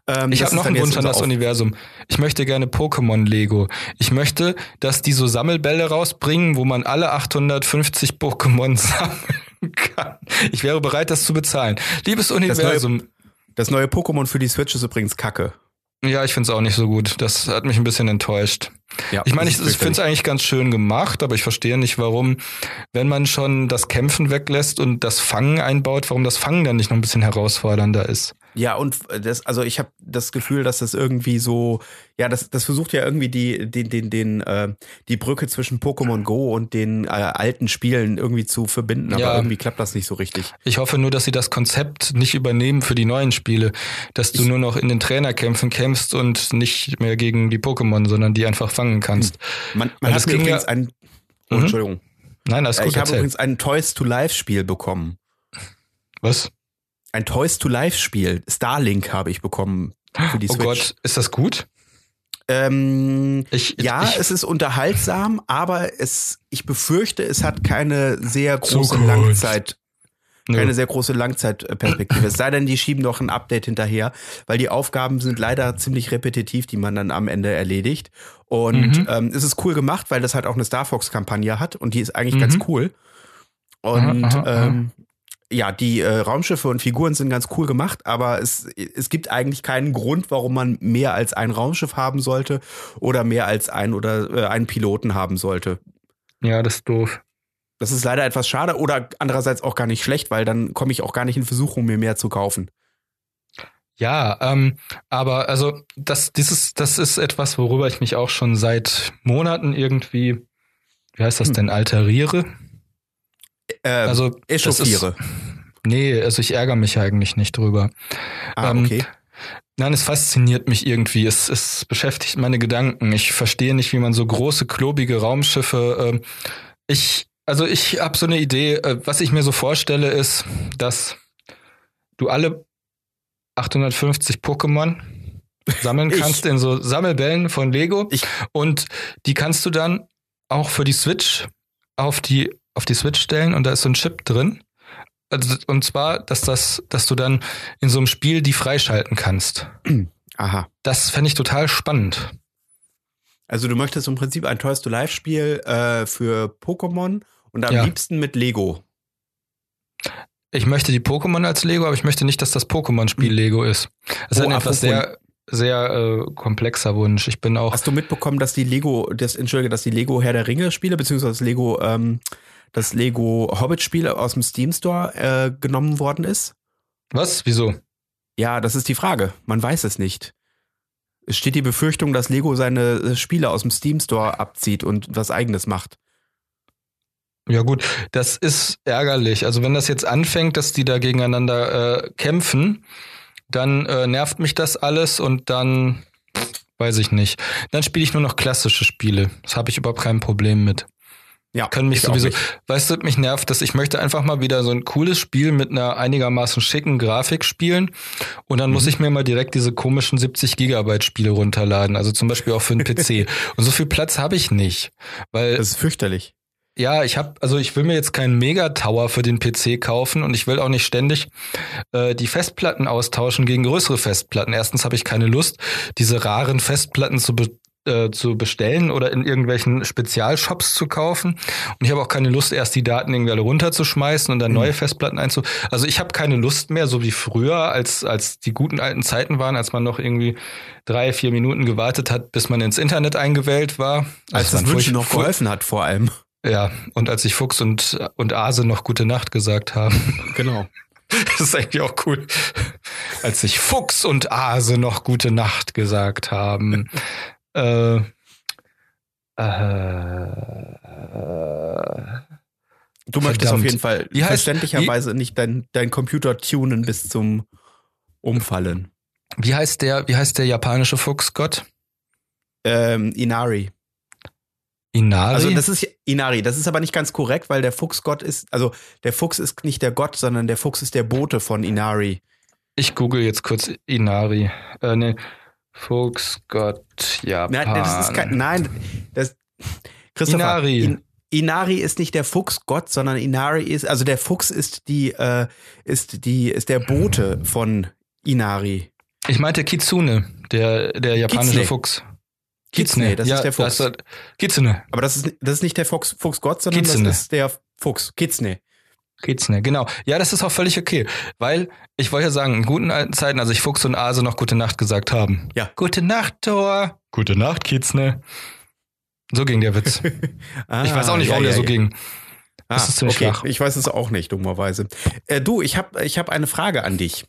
Ähm, ich habe noch einen Wunsch an das Universum. Ich möchte gerne Pokémon Lego. Ich möchte, dass die so Sammelbälle rausbringen, wo man alle 850 Pokémon sammeln kann. Ich wäre bereit, das zu bezahlen. Liebes Universum, das neue Pokémon für die Switch ist übrigens kacke. Ja, ich find's auch nicht so gut. Das hat mich ein bisschen enttäuscht. Ja, ich meine, ich, ich finde es eigentlich ganz schön gemacht, aber ich verstehe nicht, warum, wenn man schon das Kämpfen weglässt und das Fangen einbaut, warum das Fangen dann nicht noch ein bisschen herausfordernder ist. Ja, und das, also ich habe das Gefühl, dass das irgendwie so, ja, das, das versucht ja irgendwie die, den, den, den, äh, die Brücke zwischen Pokémon Go und den äh, alten Spielen irgendwie zu verbinden, aber ja. irgendwie klappt das nicht so richtig. Ich hoffe nur, dass sie das Konzept nicht übernehmen für die neuen Spiele, dass du ich, nur noch in den Trainerkämpfen kämpfst und nicht mehr gegen die Pokémon, sondern die einfach fangen kannst. Man, man hat mir übrigens ja, ein, oh, mhm. Entschuldigung. Nein, das ist gut. Ich habe übrigens ein Toys to Life Spiel bekommen. Was? Ein Toys to Life Spiel. Starlink habe ich bekommen für die oh Switch. Oh Gott, ist das gut? Ähm, ich, ja, ich, es ist unterhaltsam, aber es, ich befürchte, es hat keine sehr große Langzeit, keine sehr große Langzeitperspektive. es sei denn, die schieben noch ein Update hinterher, weil die Aufgaben sind leider ziemlich repetitiv, die man dann am Ende erledigt. Und mhm. ähm, es ist cool gemacht, weil das halt auch eine Star Fox-Kampagne hat und die ist eigentlich mhm. ganz cool. Und aha, aha, ähm, ja, die äh, Raumschiffe und Figuren sind ganz cool gemacht, aber es, es gibt eigentlich keinen Grund, warum man mehr als ein Raumschiff haben sollte oder mehr als ein oder äh, einen Piloten haben sollte. Ja, das ist doof. Das ist leider etwas schade oder andererseits auch gar nicht schlecht, weil dann komme ich auch gar nicht in Versuchung, mir mehr zu kaufen. Ja, ähm, aber also das, dieses, das ist etwas, worüber ich mich auch schon seit Monaten irgendwie, wie heißt das hm. denn, alteriere? Äh, also echauffiere. nee, also ich ärgere mich eigentlich nicht drüber. Ah, ähm, okay. Nein, es fasziniert mich irgendwie. Es, es beschäftigt meine Gedanken. Ich verstehe nicht, wie man so große, klobige Raumschiffe. Äh, ich, also ich habe so eine Idee. Äh, was ich mir so vorstelle, ist, dass du alle 850 Pokémon sammeln kannst in so Sammelbällen von Lego. Ich. Und die kannst du dann auch für die Switch auf die auf die Switch stellen und da ist so ein Chip drin. Also, und zwar, dass das, dass du dann in so einem Spiel die freischalten kannst. Aha. Das fände ich total spannend. Also du möchtest im Prinzip ein Toys to Life Spiel äh, für Pokémon und am ja. liebsten mit Lego. Ich möchte die Pokémon als Lego, aber ich möchte nicht, dass das Pokémon-Spiel hm. Lego ist. Das oh, ist ein etwas sehr, sehr äh, komplexer Wunsch. Ich bin auch. Hast du mitbekommen, dass die Lego, das, entschuldige, dass die Lego Herr der Ringe Spiele, beziehungsweise das Lego ähm, das Lego Hobbit-Spiel aus dem Steam Store äh, genommen worden ist? Was? Wieso? Ja, das ist die Frage. Man weiß es nicht. Es steht die Befürchtung, dass Lego seine äh, Spiele aus dem Steam Store abzieht und was eigenes macht. Ja gut, das ist ärgerlich. Also wenn das jetzt anfängt, dass die da gegeneinander äh, kämpfen, dann äh, nervt mich das alles und dann weiß ich nicht. Dann spiele ich nur noch klassische Spiele. Das habe ich überhaupt kein Problem mit. Ja, können mich sowieso. Weißt du, mich nervt das. Ich möchte einfach mal wieder so ein cooles Spiel mit einer einigermaßen schicken Grafik spielen. Und dann mhm. muss ich mir mal direkt diese komischen 70 Gigabyte Spiele runterladen. Also zum Beispiel auch für einen PC. Und so viel Platz habe ich nicht. Weil. Das ist fürchterlich. Ja, ich habe, also ich will mir jetzt keinen Mega-Tower für den PC kaufen und ich will auch nicht ständig äh, die Festplatten austauschen gegen größere Festplatten. Erstens habe ich keine Lust, diese raren Festplatten zu, be äh, zu bestellen oder in irgendwelchen Spezialshops zu kaufen. Und ich habe auch keine Lust, erst die Daten irgendwie alle runterzuschmeißen und dann neue mhm. Festplatten einzu. Also ich habe keine Lust mehr, so wie früher, als als die guten alten Zeiten waren, als man noch irgendwie drei, vier Minuten gewartet hat, bis man ins Internet eingewählt war. Also als das Wünschen noch geholfen hat, vor allem. Ja, und als sich Fuchs und, und Ase noch gute Nacht gesagt haben. Genau. Das ist eigentlich auch cool. Als sich Fuchs und Ase noch gute Nacht gesagt haben. Äh, äh, Du möchtest Verdammt. auf jeden Fall heißt- verständlicherweise nicht dein, dein Computer tunen bis zum Umfallen. wie heißt der, wie heißt der japanische Fuchsgott? Ähm, Inari. Inari? Also das ist Inari, das ist aber nicht ganz korrekt, weil der Fuchsgott ist, also der Fuchs ist nicht der Gott, sondern der Fuchs ist der Bote von Inari. ich google jetzt kurz Inari. Äh, ne, Fuchsgott, Japan. Nein, das ist kein, nein, das Christopher, Inari. In, Inari ist nicht der Fuchsgott, sondern Inari ist, also der Fuchs ist die, äh, ist die, ist der Bote von Inari. Ich meinte Kitsune, der, der japanische Kitsune. Fuchs. Kitsune, das ist der Fuchs. Das, Kitsune. Aber das ist, das ist nicht der Fuchs, Fuchsgott, sondern Kitsune. das ist der Fuchs. Kitsune. Kitsune, genau. Ja, das ist auch völlig okay. Weil, ich wollte ja sagen, in guten alten Zeiten, als ich Fuchs und Ase noch gute Nacht gesagt haben. Ja. Gute Nacht, Thor. Gute Nacht, Kitsune. So ging der Witz. Ah, ich weiß auch nicht, ja, warum ja, der so ja. ging. Ah, Das ist ziemlich okay. flach. Ich weiß es auch nicht, dummerweise. Äh, du, ich habe ich hab eine Frage an dich.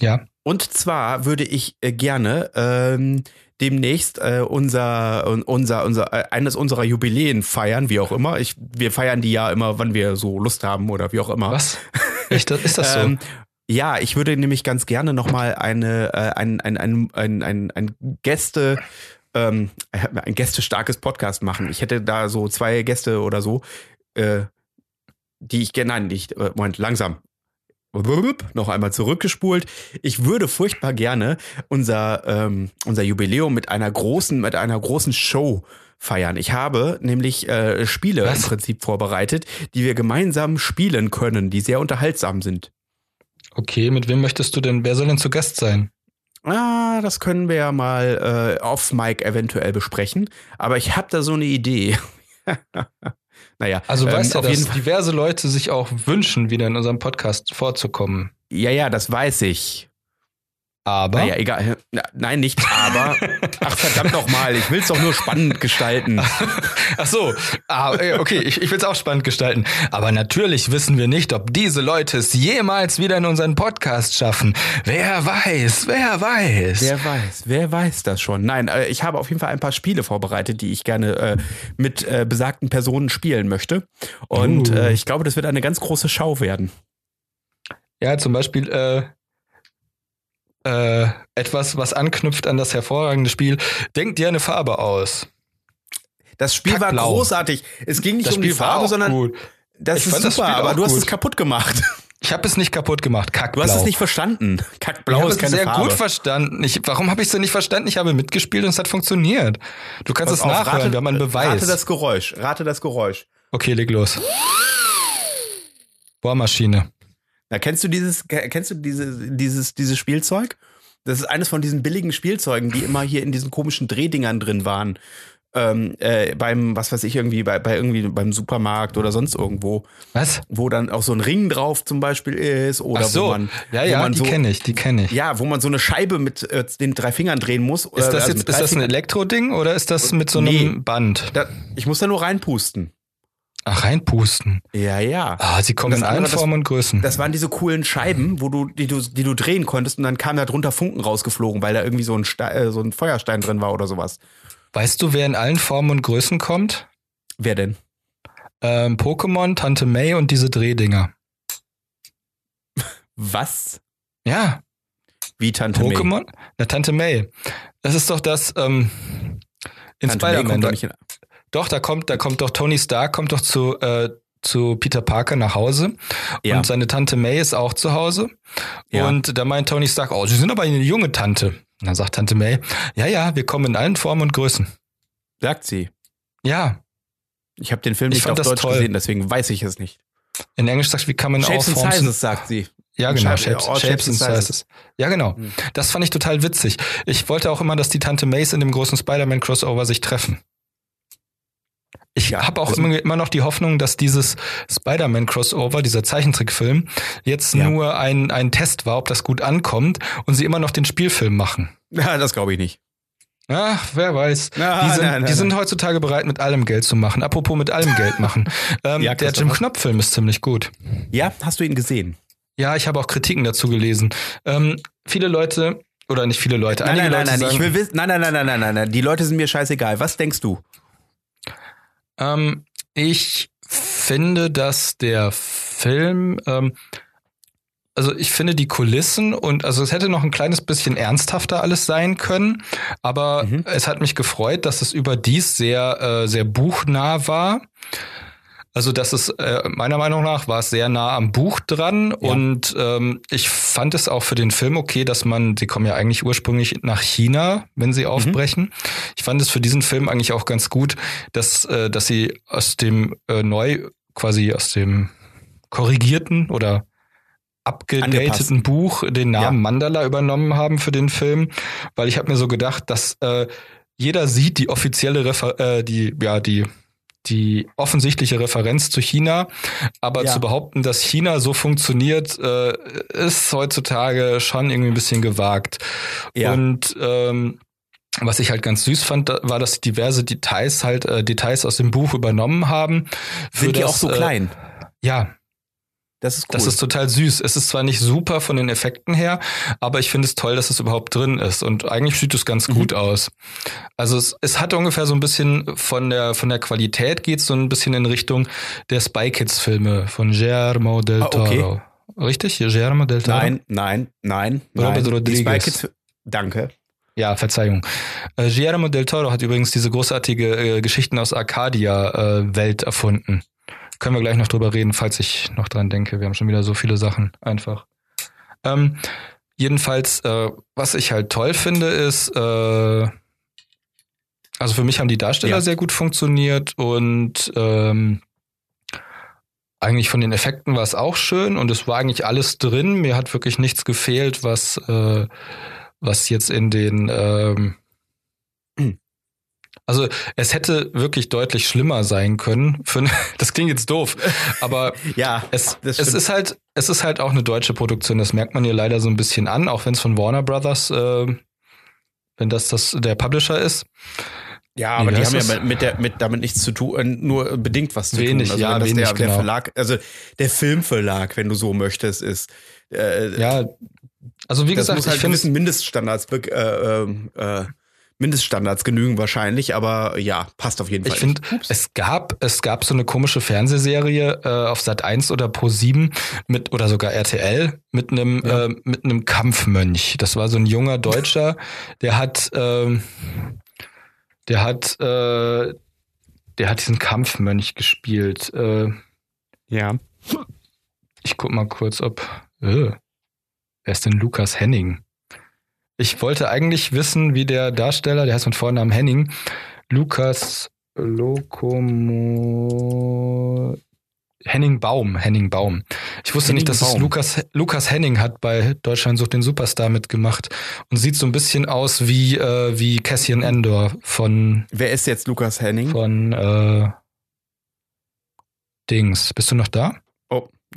Ja. Und zwar würde ich äh, gerne ähm, demnächst äh, unser, un- unser, unser, äh, eines unserer Jubiläen feiern, wie auch immer. Ich, wir feiern die ja immer, wann wir so Lust haben oder wie auch immer. Was? Echt, ist das so? Ähm, ja, ich würde nämlich ganz gerne nochmal eine, äh, ein, ein, ein, ein, ein, ein Gäste, ähm, ein gästestarkes Podcast machen. Ich hätte da so zwei Gäste oder so, äh, die ich gerne, nein, nicht, äh, Moment, langsam. Noch einmal zurückgespult. Ich würde furchtbar gerne unser, ähm, unser Jubiläum mit einer großen, mit einer großen Show feiern. Ich habe nämlich äh, Spiele Was? im Prinzip vorbereitet, die wir gemeinsam spielen können, die sehr unterhaltsam sind. okay, mit wem möchtest du denn, wer soll denn zu Gast sein? Ah, das können wir ja mal äh, off Mic eventuell besprechen. Aber ich habe da so eine Idee. naja, Also ähm, weißt du, auf dass jeden Fall. diverse Leute sich auch wünschen, wieder in unserem Podcast vorzukommen. Ja, ja, das weiß ich. Aber Naja, egal. Nein, nicht aber. Ach, verdammt nochmal, ich will es doch nur spannend gestalten. Ach so, ah, äh, okay, ich, ich will es auch spannend gestalten. Aber natürlich wissen wir nicht, ob diese Leute es jemals wieder in unseren Podcast schaffen. Wer weiß, wer weiß. Wer weiß, wer weiß das schon? Nein, äh, ich habe auf jeden Fall ein paar Spiele vorbereitet, die ich gerne äh, mit äh, besagten Personen spielen möchte. Und Uh. äh, ich glaube, das wird eine ganz große Schau werden. Ja, zum Beispiel äh, äh, etwas, was anknüpft an das hervorragende Spiel. Denk dir eine Farbe aus. Das Spiel war Kackblau. großartig. Es ging nicht Das um die Spiel war Farbe, sondern gut. das Ich ist das super, Spiel aber du hast gut. es kaputt gemacht. Ich habe es nicht kaputt gemacht. Kackblau. Du hast es nicht verstanden. ich Kackblau habe ist es keine sehr Farbe. gut verstanden. Ich, warum habe ich es denn nicht verstanden? Ich habe mitgespielt und es hat funktioniert. Du kannst Pass es auf, nachhören, rate- wir haben einen Beweis. Rate das Geräusch. Rate das Geräusch. okay, leg los. Bohrmaschine. Na, kennst du dieses, kennst du diese, dieses, dieses Spielzeug? Das ist eines von diesen billigen Spielzeugen, die immer hier in diesen komischen Drehdingern drin waren. Ähm, äh, beim, was weiß ich, irgendwie, bei, bei irgendwie beim Supermarkt oder sonst irgendwo, Was? wo dann auch so ein Ring drauf zum Beispiel ist oder Ach so. wo man, ja, ja, man die so, kenne ich, die kenne ich. ja, wo man so eine Scheibe mit äh, den drei Fingern drehen muss. Ist das also jetzt, ist das ein Elektroding oder ist das mit so einem Nee. Band? Da, ich muss da nur reinpusten. Ach, reinpusten. Ja, ja. Ah, sie kommen in allen andere, das- Formen und Größen. Das waren diese coolen Scheiben, wo du, die du, die du drehen konntest und dann kam da drunter Funken rausgeflogen, weil da irgendwie so ein, Ste äh, so ein Feuerstein drin war oder sowas. weißt du, wer in allen Formen und Größen kommt? Wer denn? Ähm, Pokémon, Tante May und diese Drehdinger. Was? Ja, Wie Tante May? Pokémon? Na, Tante May. Das ist doch das, ähm, in May Spider-Man. Doch da kommt, da kommt doch Tony Stark, kommt doch zu, äh, zu Peter Parker nach Hause. Ja. Und seine Tante May ist auch zu Hause. Ja. Und da meint Tony Stark, oh, Sie sind aber eine junge Tante. Und dann sagt Tante May, ja, ja, wir kommen in allen Formen und Größen. sagt sie. Ja, Ich habe den Film Ich nicht auf das Deutsch toll. gesehen, deswegen weiß ich es nicht. in Englisch sagt, wie kann man Shapes auch and Sizes, sagt sie. Ja, genau, Shapes- Shapes, all Shapes and Sizes. Ja, genau. Hm. Das fand ich total witzig. Ich wollte auch immer, dass die Tante Mays in dem großen Spider-Man-Crossover sich treffen. Ich habe auch das- immer, immer noch die Hoffnung, dass dieses Spider-Man-Crossover, dieser Zeichentrickfilm, jetzt Ja. nur ein, ein Test war, ob das gut ankommt und sie immer noch den Spielfilm machen. Ja, das glaube ich nicht. Ach, wer weiß. Na, die sind, nein, nein, die sind nein. heutzutage bereit, mit allem Geld zu machen. Apropos mit allem Geld machen. Ähm, Ja, der. Jim Knopf-Film ist ziemlich gut. Ja, hast du ihn gesehen? Ja, ich habe auch Kritiken dazu gelesen. Ähm, viele Leute, oder nicht viele Leute, Nein, einige nein, nein, Leute nein, sagen, ich will wissen, nein, nein, nein, nein, nein, nein, nein, die Leute sind mir scheißegal. Was denkst du? Ähm, ich finde, dass der Film, ähm, also ich finde die Kulissen und also es hätte noch ein kleines bisschen ernsthafter alles sein können, aber Mhm. es hat mich gefreut, dass es überdies sehr, äh, sehr buchnah war. Also das ist äh, meiner Meinung nach war es sehr nah am Buch dran Ja. und ähm, ich fand es auch für den Film okay, dass man, sie kommen ja eigentlich ursprünglich nach China, wenn sie aufbrechen. Ich fand es für diesen Film eigentlich auch ganz gut, dass äh, dass sie aus dem äh, neu quasi aus dem korrigierten oder abgedateten. Buch den Namen Ja. Mandala übernommen haben für den Film, weil ich habe mir so gedacht, dass äh, jeder sieht die offizielle Refer äh, die ja die die offensichtliche Referenz zu China, aber Ja. zu behaupten, dass China so funktioniert, äh, ist heutzutage schon irgendwie ein bisschen gewagt. Ja. Und ähm, was ich halt ganz süß fand, war, dass sie diverse Details halt äh, Details aus dem Buch übernommen haben. Sind die das, auch so äh, klein? Ja, Das ist cool. das ist total süß. Es ist zwar nicht super von den Effekten her, aber ich finde es toll, dass es überhaupt drin ist. Und eigentlich sieht es ganz Mhm. gut aus. Also es, es hat ungefähr so ein bisschen von der von der Qualität geht so ein bisschen in Richtung der Spy Kids Filme von Guillermo del Ah, okay. Toro. Richtig? Guillermo del Toro? nein, nein, nein, Robert nein. Rodriguez. Die Spy Kids, danke. Ja, Verzeihung. Äh, Guillermo del Toro hat übrigens diese großartige äh, Geschichten aus Arcadia äh, Welt erfunden. Können wir gleich noch drüber reden, falls ich noch dran denke. Wir haben schon wieder so viele Sachen einfach. Ähm, jedenfalls, äh, was ich halt toll finde, ist, äh, also für mich haben die Darsteller Ja. sehr gut funktioniert und ähm, eigentlich von den Effekten war es auch schön und es war eigentlich alles drin. Mir hat wirklich nichts gefehlt, was äh, was jetzt in den ähm, also es hätte wirklich deutlich schlimmer sein können. Für, das klingt jetzt doof, aber Ja, es, es ist halt es ist halt auch eine deutsche Produktion. Das merkt man hier leider so ein bisschen an, auch wenn es von Warner Brothers, äh, wenn das das der Publisher ist. Ja, aber die haben ja das? mit, mit der, mit, damit nichts zu tun, äh, nur bedingt was zu Wenig, tun. Also ja, das wenig, der, der genau. Verlag, also der Filmverlag, wenn du so möchtest, ist. Äh, Ja, also wie gesagt, muss halt ich finde Mindeststandards, äh, ähm, äh, Mindeststandards genügen wahrscheinlich, aber ja, passt auf jeden Fall. Ich finde, es gab, es gab so eine komische Fernsehserie äh, auf Sat 1 oder Pro 7 mit oder sogar RTL mit einem Ja. äh, mit einem Kampfmönch. Das war so ein junger Deutscher, der hat ähm, der hat äh, der hat diesen Kampfmönch gespielt. Äh, ja. ich guck mal kurz, ob äh, wer ist denn Lukas Henning? Ich wollte eigentlich wissen, wie der Darsteller, der heißt mit Vornamen Henning, Lukas Lokomo Henning Baum, Henning Baum. Ich wusste Henning nicht, dass es Baum. Lukas, Lukas Henning hat bei Deutschland sucht den Superstar mitgemacht und sieht so ein bisschen aus wie, äh, wie Cassian Endor von, Wer ist jetzt Lukas Henning? von äh, Dings. Bist du noch da?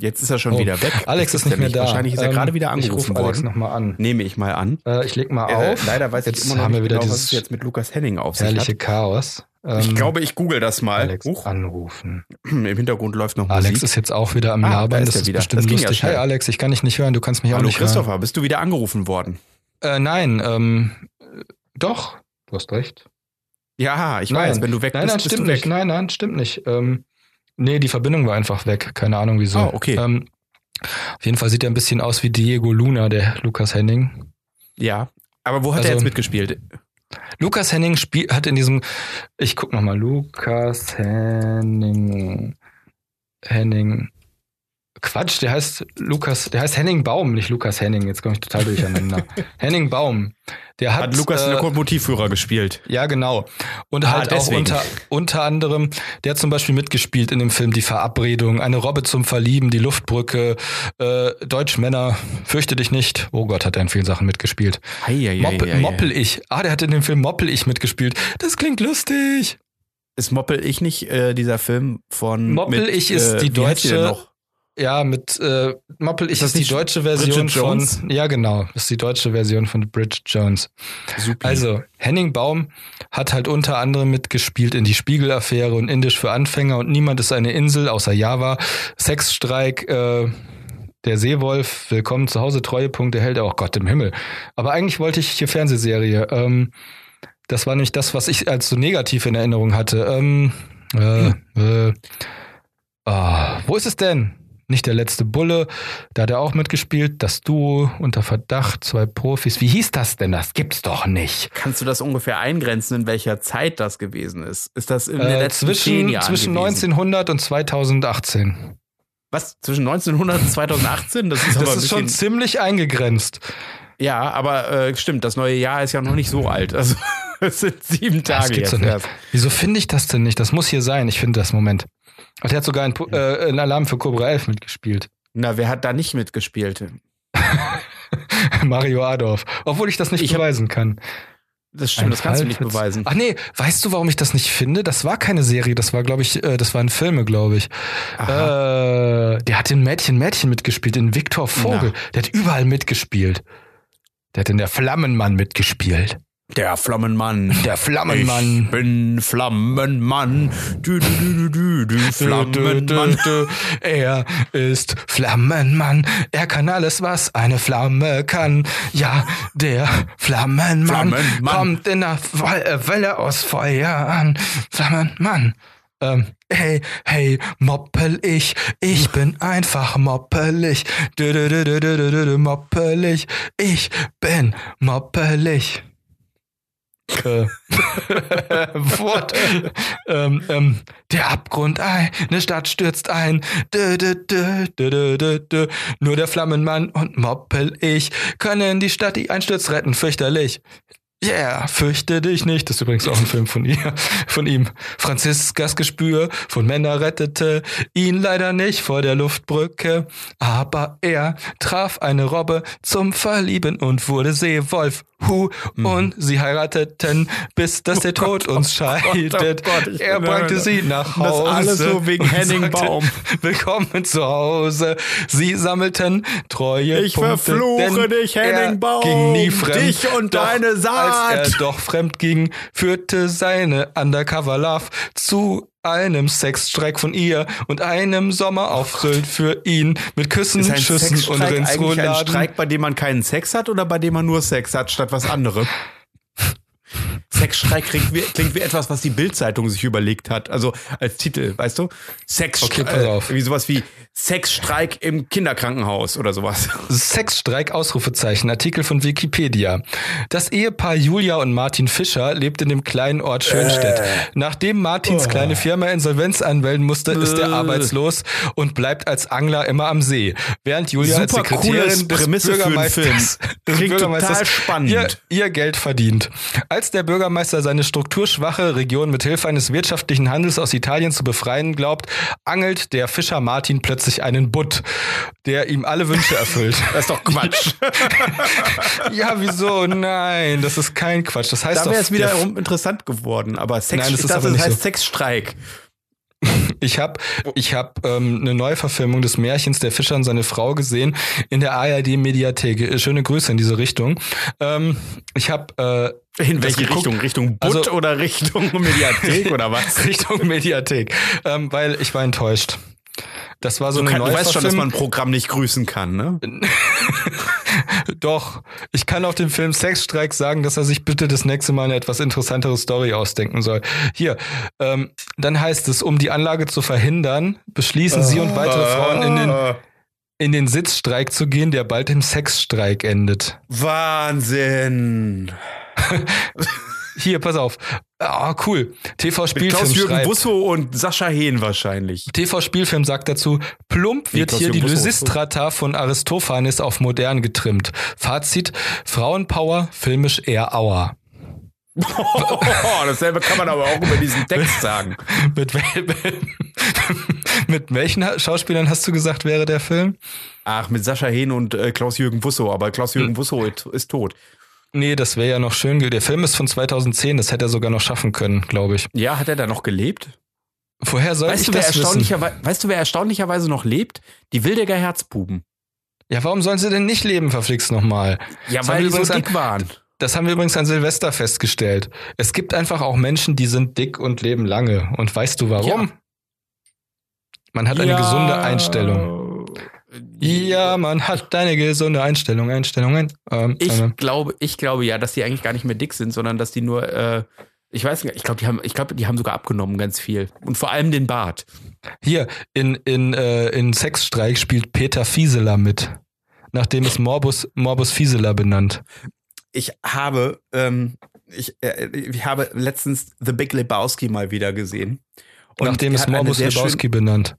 Jetzt ist er schon Oh, wieder weg. Alex Das ist nicht mehr da. Wahrscheinlich ist er Ähm, gerade wieder Ich angerufen rufe Alex worden. nochmal an. Nehme ich mal an. Äh, ich leg mal Äh, auf. leider weiß Jetzt ich immer noch haben wir nicht wieder genau, was dieses es jetzt mit Lukas Henning auf sich herrliche hat. Chaos. Ich Ähm, glaube, ich google das mal. Alex Huch, anrufen. im Hintergrund läuft noch Alex Musik. ist jetzt auch wieder am Ah, da Labern. ist Das ist wieder. bestimmt Das ging ja lustig. schnell. Hi Alex, ich kann dich nicht hören. Du kannst mich auch Hallo nicht Christopher, bist du wieder angerufen worden? hören. Äh, nein, ähm, äh, doch. Du hast recht. Ja, ich Nein. weiß, wenn du weg Nein, bist, nein, bist stimmt du weg. nicht. Nein, nein, stimmt nicht. Ähm, nee, die Verbindung war einfach weg. Keine Ahnung wieso. Ah, okay. Ähm, auf jeden Fall sieht er ein bisschen aus wie Diego Luna, der Lukas Henning. Ja, aber wo hat Also- er jetzt mitgespielt? Lukas Henning spiel, hat in diesem, ich guck noch mal, Lukas Henning, Henning, Quatsch, der heißt Lukas, der heißt Henning Baum, nicht Lukas Henning, jetzt komme ich total durcheinander. Henning Baum, der hat, Hat Lukas äh, Lokomotivführer gespielt. ja, genau. Und Ah, halt auch deswegen. unter, unter anderem, der hat zum Beispiel mitgespielt in dem Film Die Verabredung, Eine Robbe zum Verlieben, Die Luftbrücke, äh, Deutschmänner, Fürchte dich nicht. Oh Gott, hat er in vielen Sachen mitgespielt. Heieiei, Moppel, heieiei. Moppel ich. Ah, der hat in dem Film Moppel ich mitgespielt. Das klingt lustig. Ist Moppel ich nicht äh, dieser Film von Moppel mit, ich ist äh, die deutsche- noch? Ja, mit äh, Moppel ich das ist die deutsche Version von. Jones? Ja, genau. Das ist die deutsche Version von Bridget Jones. Super. Also, Henning Baum hat halt unter anderem mitgespielt in die Spiegel-Affäre und Indisch für Anfänger und niemand ist eine Insel außer Java. Sexstreik, äh, der Seewolf, willkommen zu Hause, Treuepunkte hält er, oh Gott im Himmel. Aber eigentlich wollte ich hier Fernsehserie. Ähm, das war nämlich das, was ich als so negativ in Erinnerung hatte. Ähm, äh, äh, ah, wo ist es denn? Nicht der letzte Bulle, da hat er auch mitgespielt. Das Duo unter Verdacht, zwei Profis. Wie hieß das denn? Das gibt's doch nicht. Kannst du das ungefähr eingrenzen, in welcher Zeit das gewesen ist? Ist das in den Äh, letzten zehn zwischen Jahren zwischen gewesen? 1900 und 2018. Was? Zwischen 1900 und 2018? Das ist Das ist schon bisschen, ziemlich eingegrenzt. Ja, aber äh, stimmt, das neue Jahr ist ja noch nicht so alt. Also es sind sieben Das Tage gibt's jetzt doch nicht. Wieso finde ich das denn nicht? Das muss hier sein. Ich finde das. Moment. Ach, der hat sogar einen, äh, einen Alarm für Cobra 11 mitgespielt. Na, wer hat da nicht mitgespielt? Mario Adorf. Obwohl ich das nicht Ich hab- beweisen kann. Das stimmt, Ein das kannst du nicht Fallwitz. beweisen. Ach nee, weißt du, warum ich das nicht finde? Das war keine Serie, das war, glaube ich, äh, das waren Filme, glaube ich. Äh, der hat in Mädchen Mädchen mitgespielt, in Viktor Vogel. Der hat überall mitgespielt. Der hat in der Flammenmann mitgespielt. Der Flammenmann. Der Flammenmann. Ich bin Flammenmann. Du, du, du, du, du, du, Flammenmann. Er ist Flammenmann. Er kann alles, was eine Flamme kann. Ja, der Flammenmann, Flammenmann. kommt in der äh, Welle aus Feuer an. Flammenmann. Ähm, hey, hey, moppel ich, ich bin einfach moppelig. Moppelig, ich bin moppelig. Äh, Wort. ähm, ähm, der Abgrund, eine Stadt stürzt ein. Dö, dö, dö, dö, dö, dö. Nur der Flammenmann und Moppel ich können die Stadt, die einstürzt, retten. Fürchterlich. Yeah, fürchte dich nicht. Das ist übrigens auch ein Film von ihr, von ihm. Franziskas Gespür von Männer rettete ihn leider nicht vor der Luftbrücke, aber er traf eine Robbe zum Verlieben und wurde Seewolf. Hu, und sie heirateten, bis dass der Tod uns scheidet. oh Gott, ich er bin- brachte sie nach Das Hause. alles so wegen Henning sagte, Baum. Willkommen zu Hause. Sie sammelten treue Ich Punkte, verfluche denn dich, Henning er Baum, Ging nie fremd. dich und deine Saat. Als er doch fremd ging, führte seine Undercover Love zu einem Sexstreik von ihr und einem Sommer auf Sylt für ihn mit Küssen, Ist ein Schüssen und Sexstreik eigentlich ein Rindsrouladen. Streik, bei dem man keinen Sex hat oder bei dem man nur Sex hat statt was anderem? Sexstreik klingt wie, klingt wie etwas, was die Bildzeitung sich überlegt hat. Also als Titel, weißt du? Sexstreik. Okay, pass auf. Wie sowas wie Sexstreik im Kinderkrankenhaus oder sowas. Sexstreik Ausrufezeichen Artikel von Wikipedia. Das Ehepaar Julia und Martin Fischer lebt in dem kleinen Ort Schönstedt. Äh. Nachdem Martins kleine Firma Insolvenz anmelden musste, ist er Äh. arbeitslos und bleibt als Angler immer am See. Während Julia als Super cooles Sekretärin des Prämisse Bürgermeisters, Film. des Klingt Bürgermeisters total spannend. Ihr, ihr Geld verdient. Als der Bürgermeister seine strukturschwache Region mit Hilfe eines wirtschaftlichen Handels aus Italien zu befreien glaubt, angelt der Fischer Martin plötzlich einen Butt, der ihm alle Wünsche erfüllt. Das ist doch Quatsch. Ja, wieso? Nein, das ist kein Quatsch. Das heißt da wäre es der- wiederum interessant geworden. Aber Sex, Nein, das das nicht heißt so. Sexstreik. Ich habe ich hab, ähm, eine Neuverfilmung des Märchens Der Fischer und seine Frau gesehen in der ARD-Mediathek. Äh, Schöne Grüße in diese Richtung. Ähm, ich habe äh, In welche geguckt- Richtung? Richtung Butt Also- oder Richtung Mediathek oder was? Richtung Mediathek, ähm, weil ich war enttäuscht. Das war so Du, eine kann, du weißt schon, dass man ein Programm nicht grüßen kann, ne? Doch, ich kann auf dem Film Sexstreik sagen, dass er sich bitte das nächste Mal eine etwas interessantere Story ausdenken soll. Hier, ähm, dann heißt es, um die Anlage zu verhindern, beschließen sie und weitere Frauen in den, in den Sitzstreik zu gehen, der bald im Sexstreik endet. Wahnsinn. Hier, pass auf. Ah, cool. TV Mit Spielfilm Klaus-Jürgen. Busso und Sascha Hehn wahrscheinlich. TV Spielfilm sagt dazu, plump wird hier die Busso. Lysistrata von Aristophanes auf modern getrimmt. Fazit, Frauenpower, filmisch eher Auer. Oh, dasselbe kann man aber auch über diesen Text sagen. Mit, mit welchen Schauspielern hast du gesagt, wäre der Film? Ach, mit Sascha Hehn und äh, Klaus-Jürgen Busso, aber Hm. Klaus-Jürgen Busso ist, ist tot. Nee, das wäre ja noch schön. Der Film ist von 2010, das hätte er sogar noch schaffen können, glaube ich. Ja, hat er da noch gelebt? Woher soll Weißt ich du, das wissen? weißt du, wer erstaunlicherweise noch lebt? Die Wildecker Herzbuben. Ja, warum sollen sie denn nicht leben, verflixt nochmal? Ja, Das weil die so übrigens an- dick waren. Das haben wir übrigens an Silvester festgestellt. Es gibt einfach auch Menschen, die sind dick und leben lange. Und weißt du warum? Ja. Man hat eine gesunde Einstellung. Ja, man hat eine gesunde Einstellung. Einstellungen. Ähm, Ich ähm, glaube, ich glaube ja, dass die eigentlich gar nicht mehr dick sind, sondern dass die nur, äh, ich weiß nicht, ich glaube, die haben, ich glaube, die haben sogar abgenommen ganz viel. Und vor allem den Bart. hier, in, in, äh, in Sexstreik spielt Peter Fieseler mit. Nachdem ist Morbus, Morbus Fieseler benannt. Ich habe, ähm, ich, äh, ich habe letztens The Big Lebowski mal wieder gesehen. Und Nachdem ist Morbus Lebowski benannt.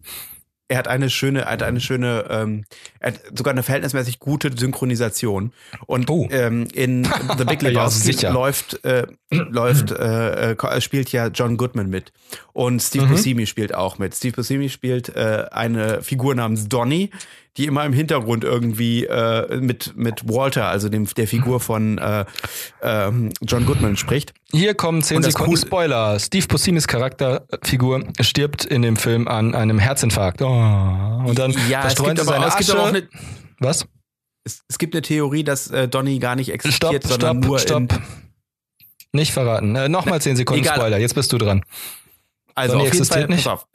Er hat eine schöne, er hat eine schöne, ähm, er hat sogar eine verhältnismäßig gute Synchronisation. Und Oh. ähm, in The Big Ja, Lebowski sicher. läuft, äh, läuft, äh, äh, spielt ja John Goodman mit. Und Steve Mhm. Buscemi spielt auch mit. Steve Buscemi spielt äh, eine Figur namens Donny, die immer im Hintergrund irgendwie äh, mit, mit Walter, also dem, der Figur von äh, ähm, John Goodman spricht. Hier kommen 10 Und das Sekunden Cool- Spoiler. Steve Buscemi's Charakterfigur stirbt in dem Film an einem Herzinfarkt. Oh. Und dann Ja, verstreuen sie aber- seine Asche. eine- Was? Es, es gibt eine Theorie, dass äh, Donny gar nicht existiert, Stopp, sondern stopp, nur stopp. in Nicht verraten. Äh, Nochmal 10 Sekunden Egal. Spoiler. Jetzt bist du dran. Also Donny auf jeden existiert Fall, nicht? pass auf.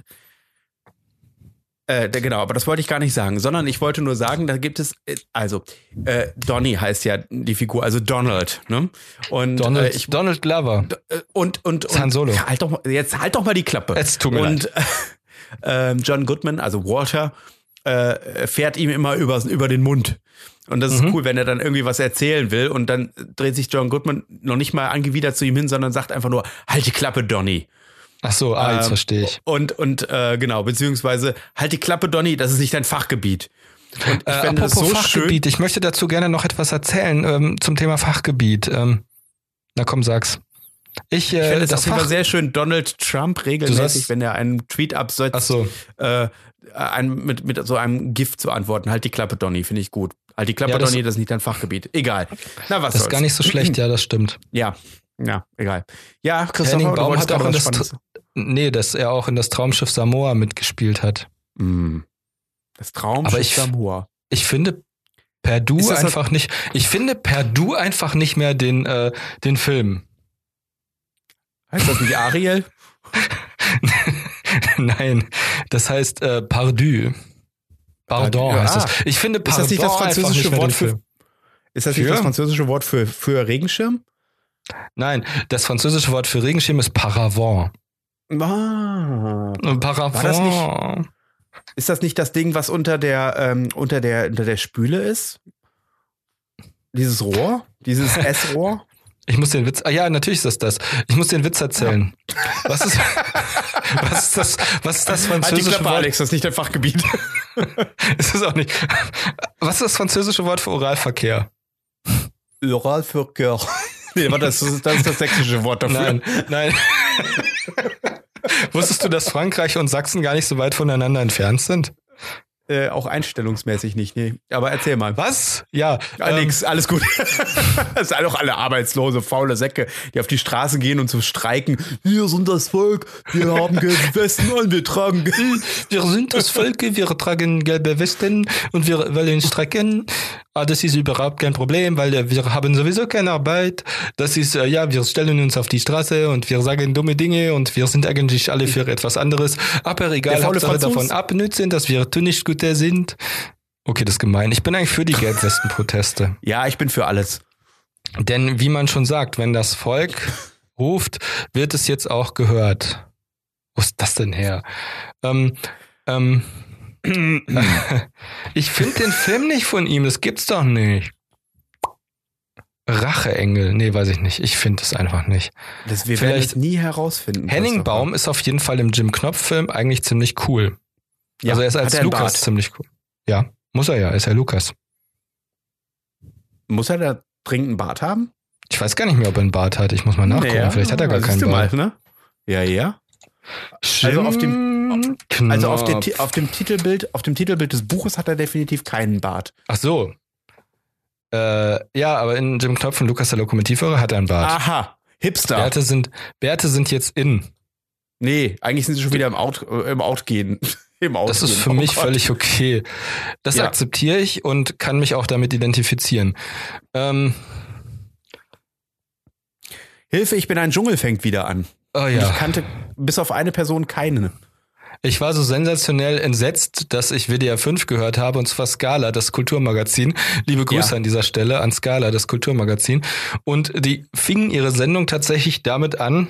Äh, genau, aber das wollte ich gar nicht sagen, sondern ich wollte nur sagen, da gibt es, äh, also äh, Donny heißt ja die Figur, also Donald, ne? Und Donald, äh, ich, Donald Glover. äh, und und, und Han Solo. Halt doch mal, jetzt halt doch mal die Klappe. Es tut mir und äh, John Goodman, also Walter, äh, fährt ihm immer über, über den Mund. Und das ist Mhm. cool, wenn er dann irgendwie was erzählen will und dann dreht sich John Goodman noch nicht mal angewidert zu ihm hin, sondern sagt einfach nur, halt die Klappe, Donny. Ach so, ah, jetzt Ähm, verstehe ich. Und, und äh, genau, beziehungsweise halt die Klappe, Donny, das ist nicht dein Fachgebiet. Und ich Äh, fände das so apropos Fachgebiet, ich möchte dazu gerne noch etwas erzählen ähm, zum Thema Fachgebiet. Ähm, na komm, sag's. Ich, schön. Ich äh, fände es das Fach, sehr schön, Donald Trump regelmäßig, wenn er einen Tweet absetzt, so, äh, ein, mit, mit so einem Gift zu antworten. Halt die Klappe, Donny, finde ich gut. Halt die Klappe, Ja, das- Donny, das ist nicht dein Fachgebiet. Egal. Na, was das ist soll's. gar nicht so schlecht, ja, das stimmt. Ja, ja, egal. Ja, Christopher, Henning Baum hat auch in das, Spannendes- nee, dass er auch in das Traumschiff Samoa mitgespielt hat. Mm. Das Traum Aber ich- Samoa. Ich finde Perdu Ist das einfach nicht, ich finde Perdu einfach nicht mehr den, äh, den Film. Heißt das nicht Ariel? Nein, das heißt äh, Pardu. Pardon Ja, heißt ah. das. Ich finde Ist Pardon das nicht das einfach französische nicht Wort für-. Ist das nicht Für? das französische Wort für, für Regenschirm? Nein, das französische Wort für Regenschirm ist Paravent. Ah. Paravent. das nicht- Ist das nicht das Ding, was unter der, ähm, unter der, unter der Spüle ist? Dieses Rohr? Dieses S-Rohr? Ich muss den Witz. Ah ja, natürlich ist das das. Ich muss den Witz erzählen. Was ist was ist das? Was ist das Halt die französische Klappe, Wort? Alex, das ist nicht dein Fachgebiet. Ist es auch nicht. Was ist das französische Wort für Oralverkehr? Oral für Cœur. Nee, warte, das ist, das ist das sächsische Wort dafür. Nein, nein. Wusstest du, dass Frankreich und Sachsen gar nicht so weit voneinander entfernt sind? Äh, auch einstellungsmäßig nicht, nee. Aber erzähl mal. Was? Ja. Ja, ähm, nix, alles gut. Es sind doch alle arbeitslose, faule Säcke, die auf die Straße gehen und zu streiken. Wir sind das Volk, wir haben gelbe Westen und wir tragen Wir sind das Volk, wir tragen gelbe Westen und wir wollen strecken. Ah, das ist überhaupt kein Problem, weil äh, wir haben sowieso keine Arbeit. Das ist, äh, ja, wir stellen uns auf die Straße und wir sagen dumme Dinge und wir sind eigentlich alle für etwas anderes. Aber egal, Hauptsache davon abnützen, dass wir Tunichtgüter sind. Okay, das ist gemein. Ich bin eigentlich für die Gelbwesten-Proteste. Ja, ich bin für alles. Denn wie man schon sagt, wenn das Volk ruft, wird es jetzt auch gehört. Wo ist das denn her? Ähm, ähm, ich finde den Film nicht von ihm, das gibt's doch nicht. Racheengel, nee, weiß ich nicht. Ich finde es einfach nicht. Das, wir Vielleicht- werden es nie herausfinden. Henning. Baum ist auf jeden Fall im Jim Knopf-Film eigentlich ziemlich cool. Ja, also er ist als er Lukas Bart? ziemlich cool. Ja, muss er ja, ist ja Lukas. Muss er da dringend einen Bart haben? Ich weiß gar nicht mehr, ob er einen Bart hat. Ich muss mal nachgucken. Naja, Vielleicht hat er gar keinen du Bart. Mal, ne? Ja, ja. Also auf dem- Also auf. Ti- auf dem Titelbild, auf dem Titelbild des Buches hat er definitiv keinen Bart. Ach so. Äh, ja, aber in Jim Knopf und Lukas der Lokomotivführer hat er einen Bart. Aha, Hipster. Bärte sind, Bärte sind jetzt in. Nee, eigentlich sind sie schon wieder im Out, äh, im Outgehen. Im Das Outgehen. ist für Oh mich Gott. völlig okay. Das Ja. akzeptiere ich und kann mich auch damit identifizieren. Ähm, Hilfe, ich bin ein Dschungel fängt wieder an. oh Und ja. Ich kannte bis auf eine Person keine. Ich war so sensationell entsetzt, dass ich WDR 5 gehört habe, und zwar Scala, das Kulturmagazin. Liebe Grüße Ja. an dieser Stelle an Scala, das Kulturmagazin. Und die fingen ihre Sendung tatsächlich damit an,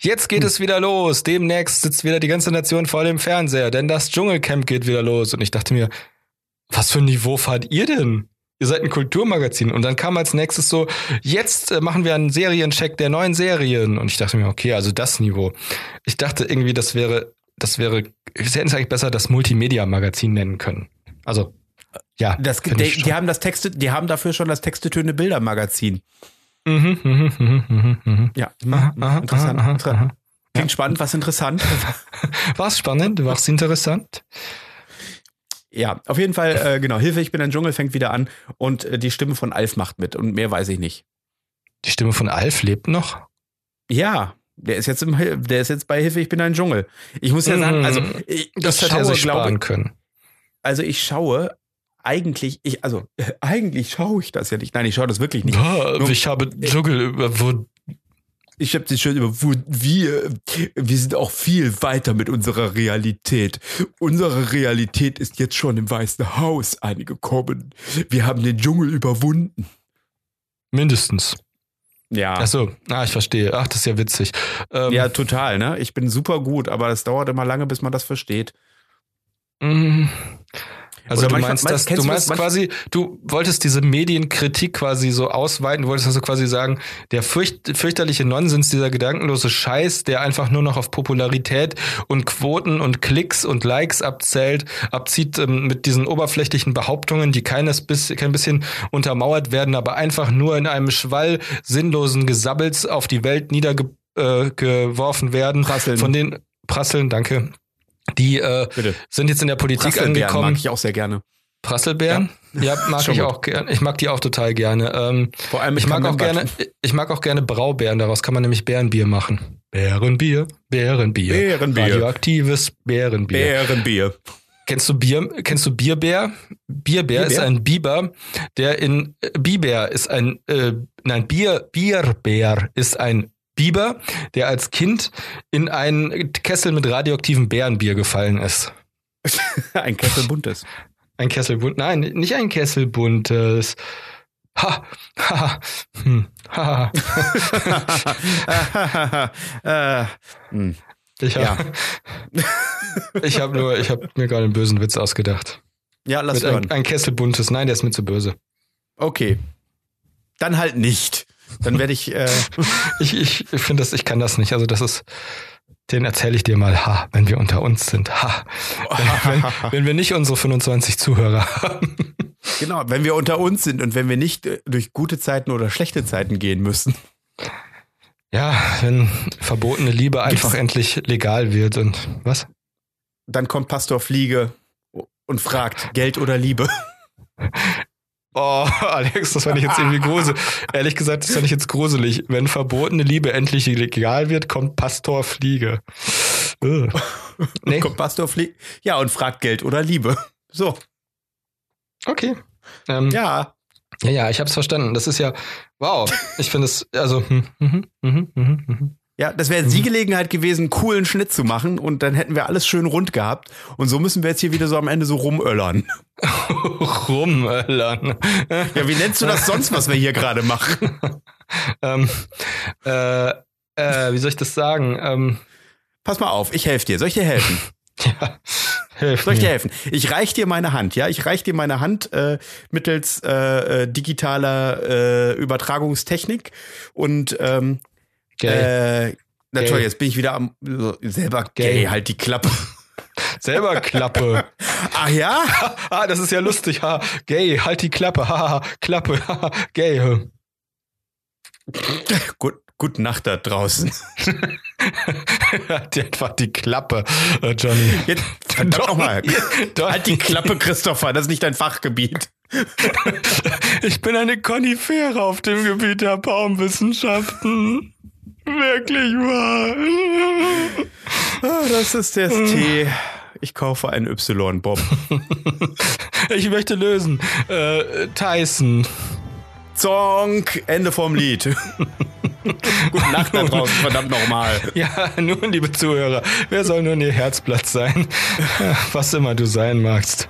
jetzt geht es wieder los, demnächst sitzt wieder die ganze Nation vor dem Fernseher, denn das Dschungelcamp geht wieder los. Und ich dachte mir, was für ein Niveau fahrt ihr denn? Ihr seid ein Kulturmagazin. Und dann kam als nächstes so, jetzt äh, machen wir einen Seriencheck der neuen Serien. Und ich dachte mir, okay, also das Niveau. Ich dachte irgendwie, das wäre, das wäre, sie hätten es eigentlich besser das Multimedia-Magazin nennen können. Also, ja. Das, die, die haben das Texte, die haben dafür schon das Texte Töne Bilder Magazin. Mhm, mhm, mhm, mhm, mhm. Ja, Aha, mhm, aha, interessant. aha, interessant. aha. Klingt spannend, was interessant. War's spannend? War's interessant? ja, auf jeden Fall, äh, genau. Hilfe, ich bin ein Dschungel fängt wieder an und äh, die Stimme von Alf macht mit und mehr weiß ich nicht. Die Stimme von Alf lebt noch? Ja, der ist jetzt im, der ist jetzt bei Hilfe, ich bin ein Dschungel. Ich muss ja sagen, also Mhm. ich, Das ich hätte er schaue, sich glaube, sparen können. also ich schaue eigentlich, ich, also äh, eigentlich schaue ich das ja nicht. Nein, ich schaue das wirklich nicht. Ah, Nur- ich habe Dschungel überwunden. Ich habe das schon über wir wir sind auch viel weiter mit unserer Realität. Unsere Realität ist jetzt schon im Weißen Haus angekommen. Wir haben den Dschungel überwunden. Mindestens. Ja. Ach so, ah, ich verstehe. Ach, das ist ja witzig. Ähm, ja, total, ne? Ich bin super gut, aber es dauert immer lange, bis man das versteht. mm. Also Oder du manchmal- meinst meinst- das, du meinst das quasi, du wolltest diese Medienkritik quasi so ausweiten, du wolltest also quasi sagen, der fürcht, fürchterliche Nonsens, dieser gedankenlose Scheiß, der einfach nur noch auf Popularität und Quoten und Klicks und Likes abzählt, abzieht ähm, mit diesen oberflächlichen Behauptungen, die keines bis, kein bisschen untermauert werden, aber einfach nur in einem Schwall sinnlosen Gesabbels auf die Welt niedergeworfen äh, werden. Prasseln. Von den Prasseln, danke. Die äh, Bitte. sind jetzt in der Politik angekommen. mag ich auch sehr gerne. Prasselbeeren? Ja, mag Schon ich auch gerne. Ich mag die auch total gerne. Ähm, Vor allem ich mag auch gerne, ich mag auch gerne Braubeeren. Daraus kann man nämlich Bärenbier machen. Bärenbier, Bärenbier. Bärenbier. Radioaktives Bärenbier. Bärenbier. Kennst du Bier? Kennst du Bierbär? Bierbär, ist Bierbär? ein Biber, der in äh, Biber ist ein äh, nein Bier Bierbär ist ein Biber, der als Kind in einen Kessel mit radioaktivem Bärenbier gefallen ist. Ein Kessel buntes. Ein Kessel bunt. Nein, nicht ein Kessel buntes. Ha, ha, hm, ha. äh, hm. Ich Ja. habe ich hab nur, ich habe mir gerade einen bösen Witz ausgedacht. ja, lass Mit ein, hören. ein Kessel buntes. Nein, der ist mir zu böse. Okay. Dann halt nicht. Dann werde ich. Äh, Ich, ich finde das, ich kann das nicht. Also das ist, den erzähle ich dir mal, ha, wenn wir unter uns sind. Ha. Wenn, wenn, wenn wir nicht unsere 25 Zuhörer haben. genau, wenn wir unter uns sind und wenn wir nicht äh, durch gute Zeiten oder schlechte Zeiten gehen müssen. Ja, wenn verbotene Liebe einfach endlich legal wird und was? Dann kommt Pastor Fliege und fragt, Geld oder Liebe? Oh, Alex, das fand ich jetzt irgendwie gruselig. Ehrlich gesagt, das fand ich jetzt gruselig. Wenn verbotene Liebe endlich legal wird, kommt Pastor Fliege. Nee, Kommt Pastor Fliege. Ja, und fragt Geld oder Liebe. So. okay. Ähm, ja. Ja. ja, ich hab's verstanden. Das ist ja, wow. Ich finde es, also, hm, mhm, mhm, mhm, mhm. Ja, das wäre jetzt die Gelegenheit gewesen, einen coolen Schnitt zu machen und dann hätten wir alles schön rund gehabt. Und so müssen wir jetzt hier wieder so am Ende so rumöllern. Rumöllern. Ja, wie nennst du das sonst, was wir hier gerade machen? ähm, äh, äh, wie soll ich das sagen? Ähm, Pass mal auf, ich helfe dir. Soll ich dir helfen? ja, hilf Soll ich dir helfen? Ich reich dir meine Hand, ja? Ich reich dir meine Hand äh, mittels äh, äh, digitaler äh, Übertragungstechnik und ähm, Gay. äh, na Gay. toll, jetzt bin ich wieder am selber gay, Gay. halt die Klappe. Selber Klappe. Ach ja? ah, das ist ja lustig. Ha, gay, halt die Klappe. Ha, Klappe. Ha, gay. Gut, gute Nacht da draußen. Halt dir einfach die Klappe, äh, Johnny. Jetzt, verdammt nochmal. Halt die Klappe, Christopher, das ist nicht dein Fachgebiet. Ich bin eine Konifere auf dem Gebiet der Baumwissenschaften. Wirklich wahr. Ah, das ist der T. Ich kaufe einen Y, Bob. ich möchte lösen. Äh, Tyson. Zonk, Ende vom Lied. Gute Nacht da draußen, verdammt nochmal. Ja, nun, liebe Zuhörer, wer soll nun ihr Herzblatt sein? Was immer du sein magst.